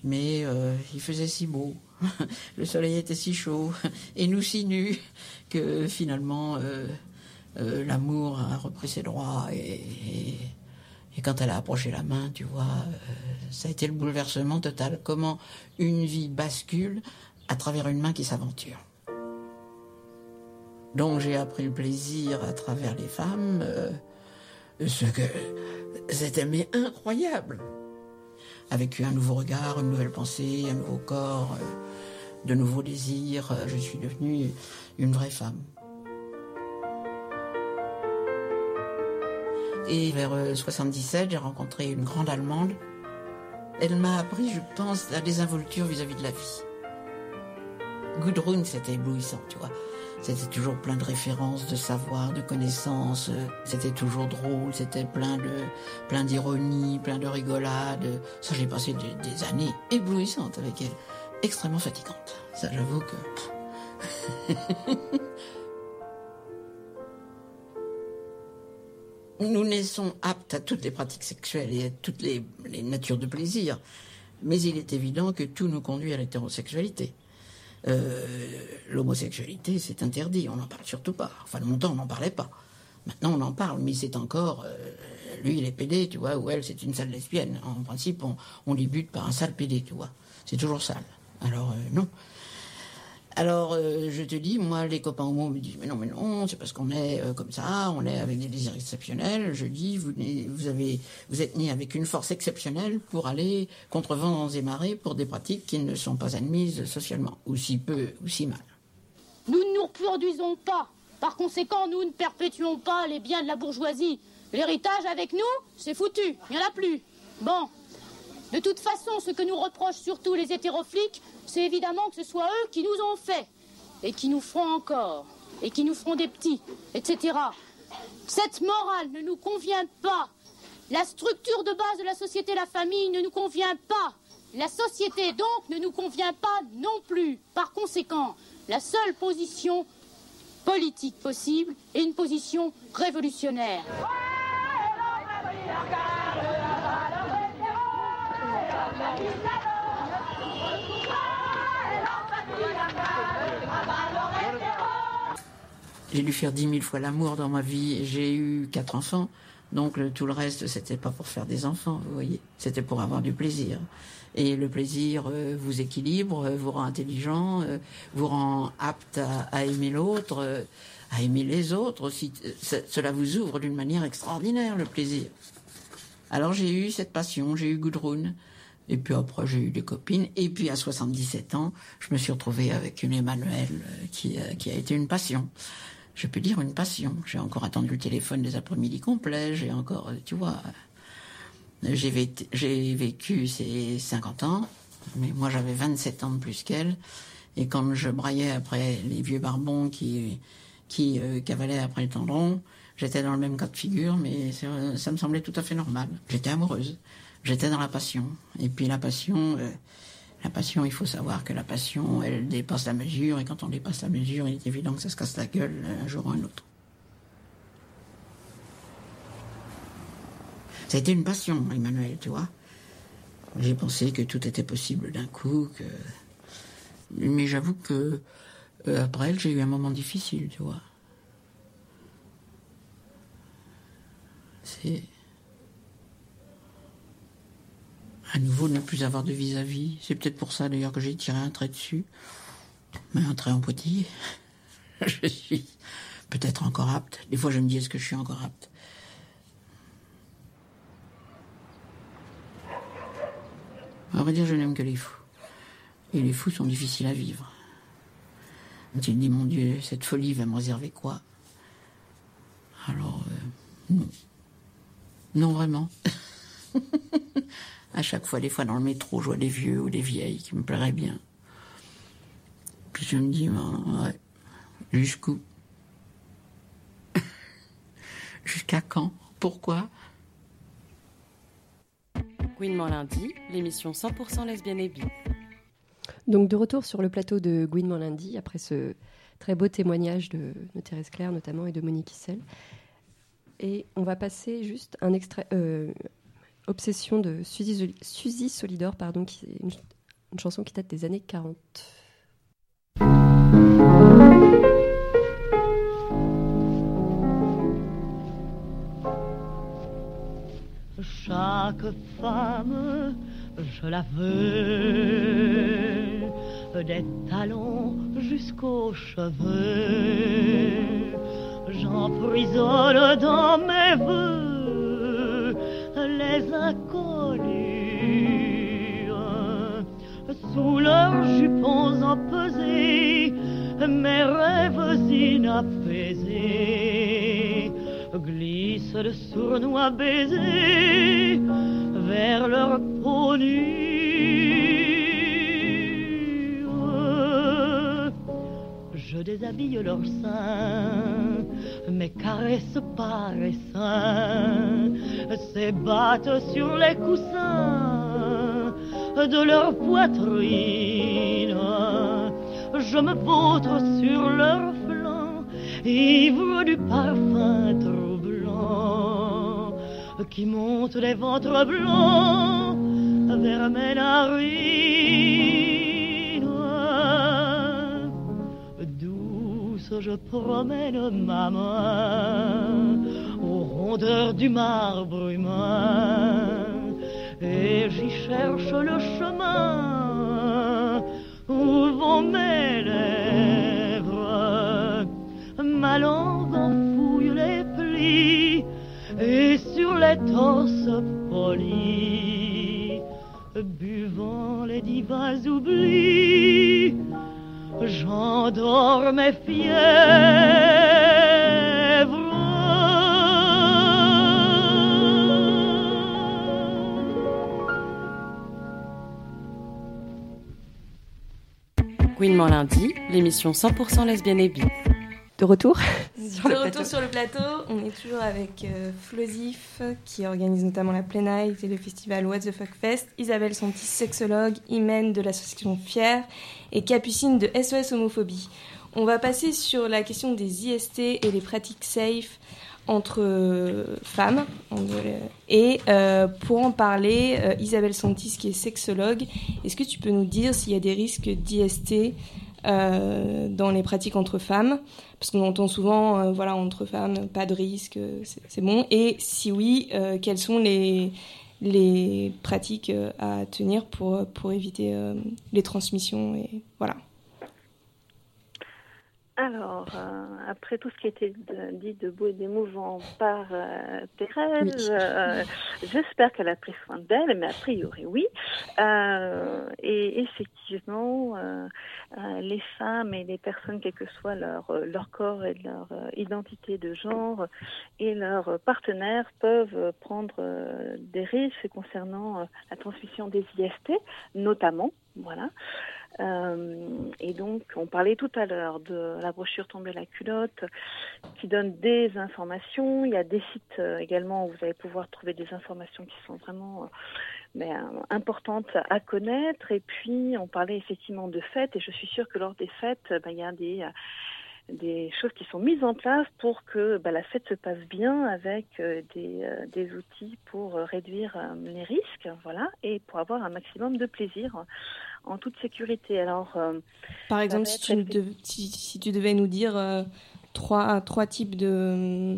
mais euh, il faisait si beau, [LAUGHS] le soleil était si chaud, et nous si nus, que finalement, euh, euh, l'amour a repris ses droits, et, quand elle a approché la main, tu vois, euh, ça a été le bouleversement total. Comment une vie bascule à travers une main qui s'aventure. Donc j'ai appris le plaisir à travers les femmes, ce que c'était mais incroyable. Avec un nouveau regard, une nouvelle pensée, un nouveau corps, de nouveaux désirs, euh, je suis devenue une vraie femme. Et vers euh, 77, j'ai rencontré une grande Allemande. Elle m'a appris, je pense, la désinvolture vis-à-vis de la vie. Gudrun, c'était éblouissant, tu vois. C'était toujours plein de références, de savoir, de connaissances. euh, C'était toujours drôle, c'était plein de, plein d'ironie, plein de rigolade. Ça, j'ai passé des années éblouissantes avec elle. Extrêmement fatigante. Ça, j'avoue que... Nous naissons aptes à toutes les pratiques sexuelles et à toutes les, les natures de plaisir, mais il est évident que tout nous conduit à l'hétérosexualité. Euh, L'homosexualité, c'est interdit, on n'en parle surtout pas. Enfin, de mon temps, on n'en parlait pas. Maintenant, on en parle, mais c'est encore... euh, lui, il est pédé, tu vois, ou elle, c'est une sale lesbienne. En principe, on, on débute par un sale pédé, tu vois. C'est toujours sale. Alors, euh, non. Alors, euh, je te dis, moi, les copains homo me disent, mais non, mais non, c'est parce qu'on est euh, comme ça, on est avec des désirs exceptionnels. Je dis, vous, êtes né avec une force exceptionnelle pour aller contre vents et marées pour des pratiques qui ne sont pas admises socialement, ou si peu, ou si mal. Nous ne nous reproduisons pas. Par conséquent, nous ne perpétuons pas les biens de la bourgeoisie. L'héritage avec nous, c'est foutu. Il n'y en a plus. Bon. De toute façon, ce que nous reprochent surtout les hétérofliques, c'est évidemment que ce soit eux qui nous ont fait, et qui nous feront encore, et qui nous feront des petits, etc. Cette morale ne nous convient pas. La structure de base de la société, la famille, ne nous convient pas. La société, donc, ne nous convient pas non plus. Par conséquent, la seule position politique possible est une position révolutionnaire. J'ai dû faire dix mille fois l'amour dans ma vie. J'ai eu quatre enfants. Donc tout le reste, c'était pas pour faire des enfants, vous voyez. C'était pour avoir du plaisir. Et le plaisir euh, vous équilibre, euh, vous rend intelligent, euh, vous rend apte à, aimer l'autre, à aimer les autres aussi. Ce- cela vous ouvre d'une manière extraordinaire, le plaisir. Alors j'ai eu cette passion, j'ai eu Gudrun. Et puis après, j'ai eu des copines. Et puis à 77 ans, je me suis retrouvée avec une Emmanuelle euh, qui, euh, qui a été une passion. Je peux dire une passion. J'ai encore attendu le téléphone des après-midi complets. J'ai encore, euh, tu vois, j'ai vécu, ces 50 ans. Mais moi, j'avais 27 ans de plus qu'elle. Et quand je braillais après les vieux barbons qui, cavalaient après le tendron, j'étais dans le même cas de figure, mais ça me semblait tout à fait normal. J'étais amoureuse. J'étais dans la passion. Et puis la passion, euh, la passion, il faut savoir que la passion, elle dépasse la mesure. Et quand on dépasse la mesure, il est évident que ça se casse la gueule euh, un jour ou un autre. Ça a été une passion, Emmanuel, tu vois. J'ai pensé que tout était possible d'un coup, que... Mais j'avoue que euh, après elle, j'ai eu un moment difficile, tu vois. C'est à nouveau ne plus avoir de vis-à-vis. C'est peut-être pour ça d'ailleurs que j'ai tiré un trait dessus. Mais un trait en pointillé. [LAUGHS] je suis peut-être encore apte. Des fois je me dis est-ce que je suis encore apte? À vrai dire, je n'aime que les fous. Et les fous sont difficiles à vivre. Tu dis, mon Dieu, cette folie va me réserver quoi? Alors, euh, non. Non, vraiment. [LAUGHS] à chaque fois, des fois dans le métro, je vois des vieux ou des vieilles qui me plairaient bien. Puis je me dis, ben, ouais, jusqu'où? [LAUGHS] Jusqu'à quand? Pourquoi? Gouinement lundi, l'émission 100% lesbienne et bi. Donc de retour sur le plateau de Gouinement lundi, après ce très beau témoignage de, de Thérèse Claire notamment et de Monique Issel. Et on va passer juste un extrait, euh, Obsession de Suzy, Solidor, pardon, qui une, une chanson qui date des années 40. Chaque femme, je la veux, des talons jusqu'aux cheveux. J'emprisonne dans mes voeux les inconnus. Sous leurs jupons empesés, mes rêves inapaisés glissent de sournois baisers vers leur peau nue. Je déshabille leurs seins, mes caresses par les seins s'ébattent sur les coussins de leur poitrine. Je me vautre sur leur flanc, ivre du parfum troublant qui monte des ventres blancs vers mes narines. Je promène ma main aux rondeurs du marbre humain et j'y cherche le chemin où vont mes lèvres. Ma langue en fouille les plis et sur les torses polis, buvant les divins oublis, j'endors mes fièvres. Queenement lundi, l'émission 100% lesbienne et bi. De retour [LAUGHS] sur de retour plateau. sur le plateau, on est toujours avec euh, Flosif qui organise notamment la Night et le festival What the Fuck Fest, Isabelle Santis, sexologue, Imen de l'association Fier et Capucine de SOS Homophobie. On va passer sur la question des IST et les pratiques safe entre euh, femmes. Et euh, pour en parler, euh, Isabelle Santis, qui est sexologue, est-ce que tu peux nous dire s'il y a des risques d'IST dans les pratiques entre femmes Parce qu'on entend souvent, voilà, entre femmes, pas de risque, c'est bon. Et si oui, quelles sont les, les pratiques à tenir pour, pour éviter les transmissions et voilà. Alors, euh, après tout ce qui a été dit de beau et d'émouvant par euh, Thérèse, euh, j'espère qu'elle a pris soin d'elle, mais a priori oui. et effectivement, les femmes et les personnes, quel que soit leur, leur corps et leur identité de genre et leurs partenaires, peuvent prendre des risques concernant la transmission des IST, notamment. Voilà. Euh, et donc, on parlait tout à l'heure de la brochure Tomber la culotte qui donne des informations. Il y a des sites euh, également où vous allez pouvoir trouver des informations qui sont vraiment euh, importantes à connaître. Et puis, on parlait effectivement de fêtes et je suis sûre que lors des fêtes, ben, il y a des choses qui sont mises en place pour que bah, la fête se passe bien avec des, des, outils pour réduire les risques, voilà, et pour avoir un maximum de plaisir en toute sécurité. Alors, euh, par exemple, si tu, si, tu, devais nous dire euh, trois, trois types de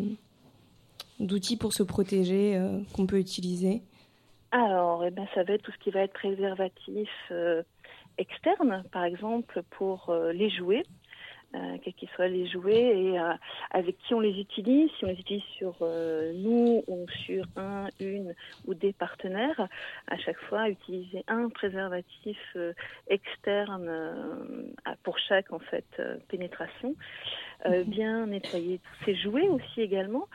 d'outils pour se protéger euh, qu'on peut utiliser. Alors, eh ben, ça va être tout ce qui va être préservatif externe, par exemple pour les jouets euh, quels qu'ils soient les jouets et euh, avec qui on les utilise, si on les utilise sur euh, nous ou sur un, une ou des partenaires, à chaque fois utiliser un préservatif euh, externe pour chaque en fait pénétration. Mhm. bien nettoyer tous ces jouets aussi également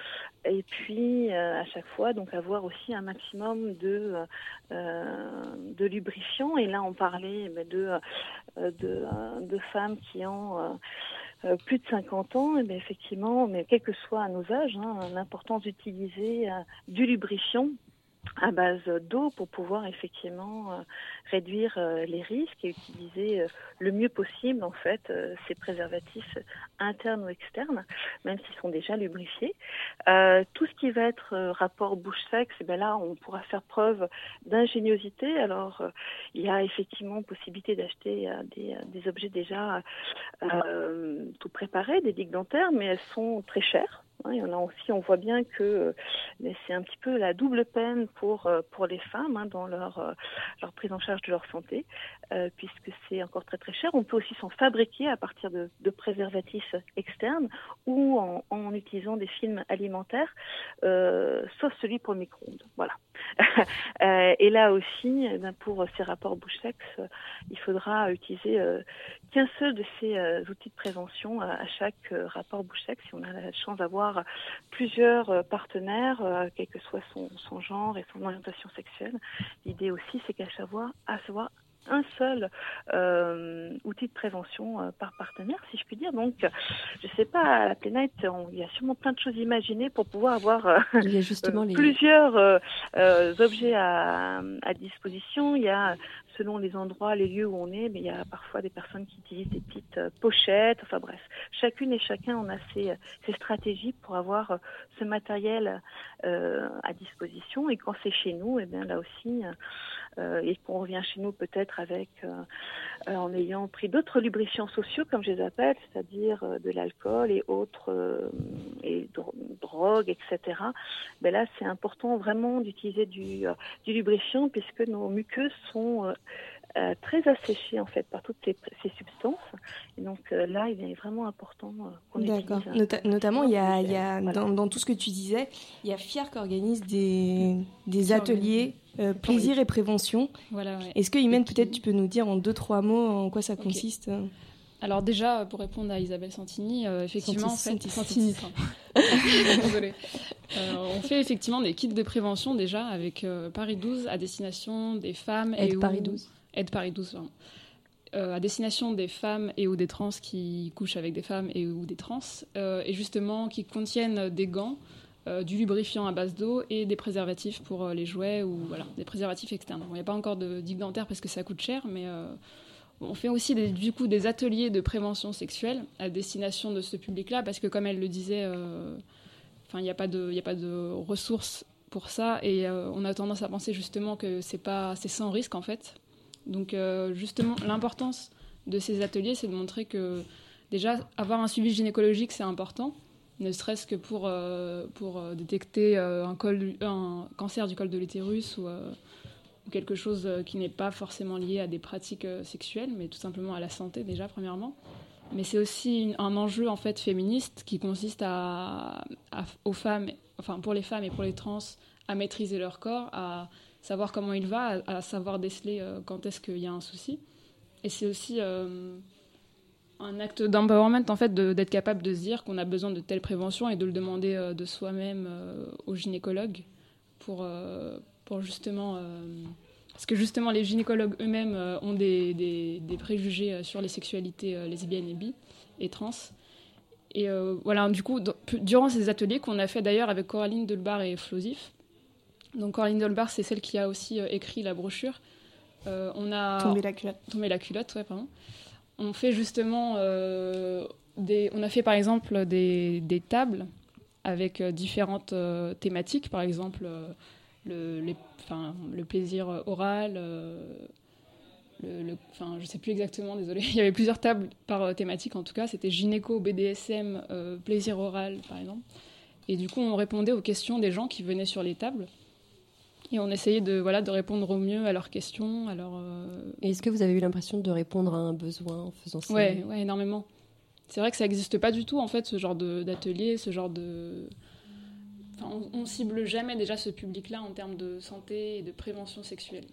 et puis à chaque fois donc avoir aussi un maximum de de lubrifiant et là on parlait de de, de femmes qui ont euh, plus de 50 ans, et bien effectivement, mais quel que soit nos âges, hein, l'importance d'utiliser euh, du lubrifiant à base d'eau pour pouvoir effectivement euh, réduire euh, les risques et utiliser euh, le mieux possible en fait ces préservatifs internes ou externes, même s'ils sont déjà lubrifiés. tout ce qui va être rapport bouche-sexe, ben là on pourra faire preuve d'ingéniosité. Alors il y a effectivement possibilité d'acheter des, objets déjà tout préparés, des digues dentaires, mais elles sont très chères. Hein, en a aussi, on voit bien que c'est un petit peu la double peine pour, pour les femmes hein, dans leur, leur prise en charge de leur santé, euh, puisque c'est encore très très cher. On peut aussi s'en fabriquer à partir de, préservatifs externes ou en, utilisant des films alimentaires, euh, sauf celui pour le micro-ondes. Voilà. [LAUGHS] Euh, et là aussi, eh ben, pour ces rapports bouche-sexe, il faudra utiliser qu'un seul de ces outils de prévention à chaque rapport bouche-sexe. Si on a la chance d'avoir plusieurs partenaires, quel que soit son, son genre et son orientation sexuelle, l'idée aussi, c'est qu'à savoir, à savoir un seul euh, outil de prévention euh, par partenaire, si je puis dire. Donc, je ne sais pas, à la Plénite, il y a sûrement plein de choses imaginées pour pouvoir avoir euh, plusieurs objets à, à, disposition. Il y a selon les endroits, les lieux où on est, mais il y a parfois des personnes qui utilisent des petites euh, pochettes. Enfin bref, chacune et chacun on a ses, ses stratégies pour avoir euh, ce matériel euh, à disposition. Et quand c'est chez nous, et eh bien là aussi, euh, et qu'on revient chez nous peut-être avec en ayant pris d'autres lubrifiants sociaux, comme je les appelle, c'est-à-dire de l'alcool et autres et drogues, etc. Ben là, c'est important vraiment d'utiliser du, du lubrifiant puisque nos muqueuses sont euh, très asséché en fait par toutes ces, substances. Et donc euh, là, il est vraiment important euh, qu'on D'accord. notamment, il y a, il y a dans, tout ce que tu disais, il y a FIAR qui organise des, des ateliers plaisir et prévention. Voilà, Est-ce que Imen, peut-être tu peux nous dire en deux, trois mots en quoi ça consiste Alors déjà, pour répondre à Isabelle Santini, euh, effectivement, Santini, en fait, Santini. Santini, [LAUGHS] Désolée. Euh, on fait effectivement des kits de prévention déjà avec euh, Paris 12 à destination des femmes Aide et ou- Paris 12. Aide Paris 12, pardon. Euh, à destination des femmes et ou des trans qui couchent avec des femmes et ou des trans, euh, et justement qui contiennent des gants, euh, du lubrifiant à base d'eau et des préservatifs pour les jouets ou voilà, des préservatifs externes. Bon, Il n'y a pas encore de digue dentaire parce que ça coûte cher, mais on fait aussi des, du coup des ateliers de prévention sexuelle à destination de ce public-là parce que comme elle le disait, enfin il n'y a pas de, a pas de ressources pour ça et euh, on a tendance à penser justement que c'est pas, c'est sans risque en fait. Donc euh, justement l'importance de ces ateliers, c'est de montrer que déjà avoir un suivi gynécologique c'est important, ne serait-ce que pour euh, pour détecter un, col un cancer du col de l'utérus ou ou quelque chose qui n'est pas forcément lié à des pratiques sexuelles, mais tout simplement à la santé déjà premièrement. Mais c'est aussi un enjeu en fait féministe qui consiste aux femmes, enfin pour les femmes et pour les trans, à maîtriser leur corps, à savoir comment il va, à, savoir déceler euh, quand est-ce qu'il y a un souci. Et c'est aussi euh, un acte d'empowerment en fait d'être capable de se dire qu'on a besoin de telle prévention et de le demander euh, de soi-même au gynécologue pour, pour justement parce que justement les gynécologues eux-mêmes euh, ont des, des- des préjugés euh, sur les sexualités euh, lesbiennes et bi et trans. Et voilà du coup durant ces ateliers qu'on a fait d'ailleurs avec Coraline Delbar et Flosif donc Coraline Delbar c'est celle qui a aussi écrit la brochure on a Tomber la culotte. la culotte ouais pardon. On fait justement des, on a fait par exemple des, des tables avec différentes thématiques, par exemple le, les- enfin, le plaisir oral, euh, le, le- enfin, je sais plus exactement, désolé. [LAUGHS] Il y avait plusieurs tables par euh, thématique en tout cas. C'était gynéco, BDSM, euh, plaisir oral par exemple. Et du coup, on répondait aux questions des gens qui venaient sur les tables. Et on essayait de, voilà, de répondre au mieux à leurs questions. Euh, est-ce que vous avez eu l'impression de répondre à un besoin en faisant ça? Ouais, ouais, énormément. C'est vrai que ça n'existe pas du tout, en fait, ce genre d'atelier, ce genre de... On, on cible jamais déjà ce public-là en termes de santé et de prévention sexuelle.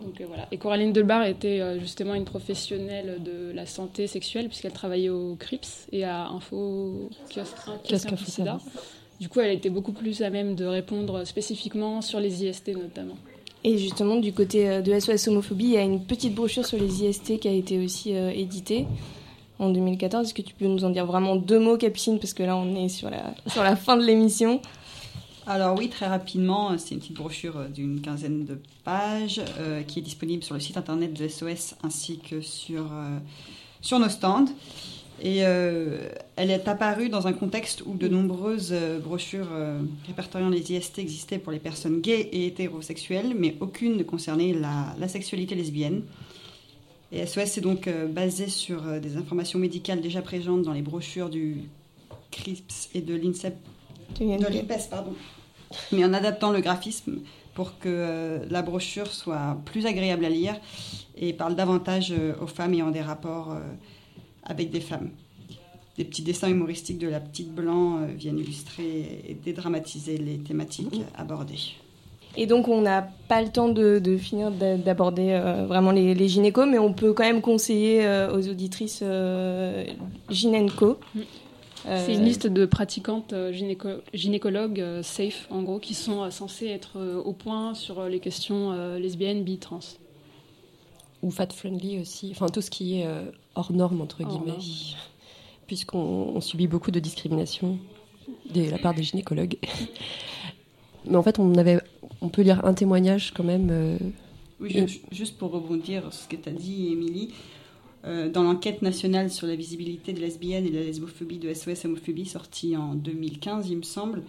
Donc euh, voilà. Et Coraline Delbar était euh, justement une professionnelle de la santé sexuelle puisqu'elle travaillait au CRIPS et à Info Kiosque, Info Sida. Du coup, elle était beaucoup plus à même de répondre spécifiquement sur les IST notamment. Et justement, du côté euh, de SOS Homophobie, il y a une petite brochure sur les IST qui a été aussi euh, éditée en 2014. Est-ce que tu peux nous en dire vraiment deux mots, Capucine Parce que là, on est sur la, [LAUGHS] sur la fin de l'émission. Alors oui, très rapidement, c'est une petite brochure euh, d'une quinzaine de pages euh, qui est disponible sur le site internet de SOS ainsi que sur, euh, sur nos stands. Et euh, elle est apparue dans un contexte où de nombreuses euh, brochures euh, répertoriant les IST existaient pour les personnes gays et hétérosexuelles, mais aucune ne concernait la sexualité lesbienne. Et SOS est donc euh, basé sur euh, des informations médicales déjà présentes dans les brochures du CRIPS et de l'INSEP, de l'IPES, pardon, mais en adaptant le graphisme pour que euh, la brochure soit plus agréable à lire et parle davantage aux femmes ayant des rapports avec des femmes. Des petits dessins humoristiques de la petite blanc viennent illustrer et dédramatiser les thématiques abordées. Et donc, on n'a pas le temps de, de finir d'a- d'aborder euh, vraiment les, les gynécos, mais on peut quand même conseiller euh, aux auditrices euh, Gynenco. Euh, C'est une liste de pratiquantes euh, gynéco- gynécologues euh, safe, en gros, qui sont euh, censées être euh, au point sur euh, les questions euh, lesbiennes, bi, trans. Ou fat friendly aussi, enfin tout ce qui est euh, hors norme entre guillemets, puisqu'on on subit beaucoup de discrimination de la part des gynécologues. [LAUGHS] Mais en fait, on avait, on peut lire un témoignage quand même. euh, Oui, juste pour rebondir sur ce que tu as dit, Émilie, euh, dans l'enquête nationale sur la visibilité des lesbiennes et la lesbophobie de SOS Homophobie, sortie en 2015, il me semble,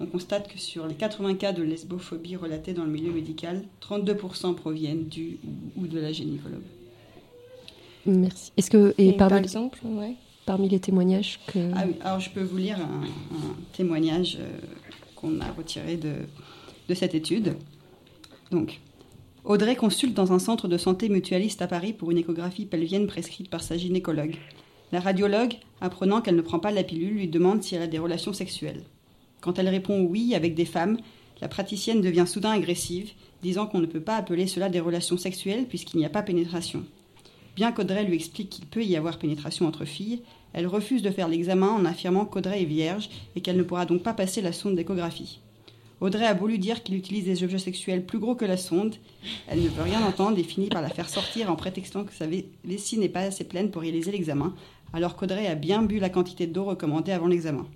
on constate que sur les 80 cas de lesbophobie relatés dans le milieu médical, 32% proviennent du ou de la gynécologue. Merci. Est-ce que et, Et parmi, par exemple, ouais. parmi les témoignages que Ah oui, alors je peux vous lire un, un témoignage euh, qu'on a retiré de, de cette étude. Donc, Audrey consulte dans un centre de santé mutualiste à Paris pour une échographie pelvienne prescrite par sa gynécologue. La radiologue, apprenant qu'elle ne prend pas la pilule, lui demande si elle a des relations sexuelles. Quand elle répond oui avec des femmes, la praticienne devient soudain agressive, disant qu'on ne peut pas appeler cela des relations sexuelles puisqu'il n'y a pas pénétration. Bien qu'Audrey lui explique qu'il peut y avoir pénétration entre filles, elle refuse de faire l'examen en affirmant qu'Audrey est vierge et qu'elle ne pourra donc pas passer la sonde d'échographie. Audrey a voulu dire qu'il utilise des objets sexuels plus gros que la sonde. Elle ne veut rien entendre et finit par la faire sortir en prétextant que sa vessie n'est pas assez pleine pour réaliser l'examen, alors qu'Audrey a bien bu la quantité d'eau recommandée avant l'examen.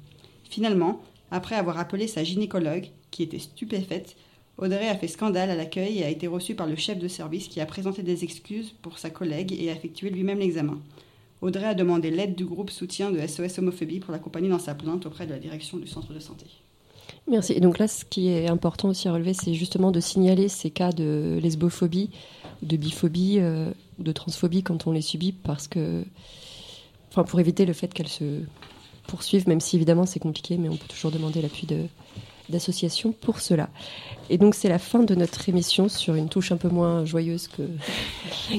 Finalement, après avoir appelé sa gynécologue, qui était stupéfaite, Audrey a fait scandale à l'accueil et a été reçue par le chef de service qui a présenté des excuses pour sa collègue et a effectué lui-même l'examen. Audrey a demandé l'aide du groupe soutien de SOS Homophobie pour l'accompagner dans sa plainte auprès de la direction du centre de santé. Merci. Et donc là, ce qui est important aussi à relever, c'est justement de signaler ces cas de lesbophobie, de biphobie, euh, de transphobie quand on les subit, parce que, enfin, pour éviter le fait qu'elles se poursuivent, même si évidemment c'est compliqué, mais on peut toujours demander l'appui d'associations pour cela. Et donc c'est la fin de notre émission sur une touche un peu moins joyeuse que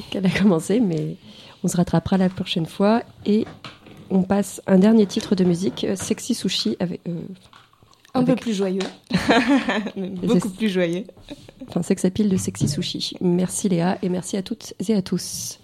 [LAUGHS] qu'elle a commencé, mais on se rattrapera la prochaine fois et on passe un dernier titre de musique, euh, Sexy Sushi avec. Euh, un peu plus joyeux. [LAUGHS] Beaucoup plus joyeux. Enfin, sex appeal de Sexy Sushi. Merci Léa et merci à toutes et à tous.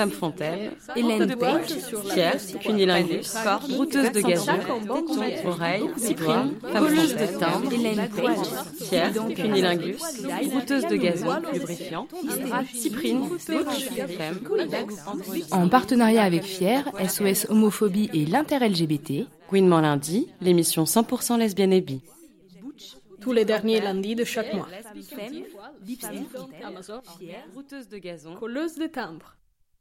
Femme frontale, Hélène Page, Pierre, cunilingus, corps, brouteuse de gazon, oreille, cyprine, femme de timbre, Hélène Page, Pierre, cunilingus, brouteuse de gazon, lubrifiant, cyprine, femme, En partenariat avec Fier, SOS Homophobie et l'Inter-LGBT, Gouinement lundi, l'émission 100% lesbienne et bi. Tous les derniers lundis de chaque mois. Brouteuse de gazon, Colleuse de timbre.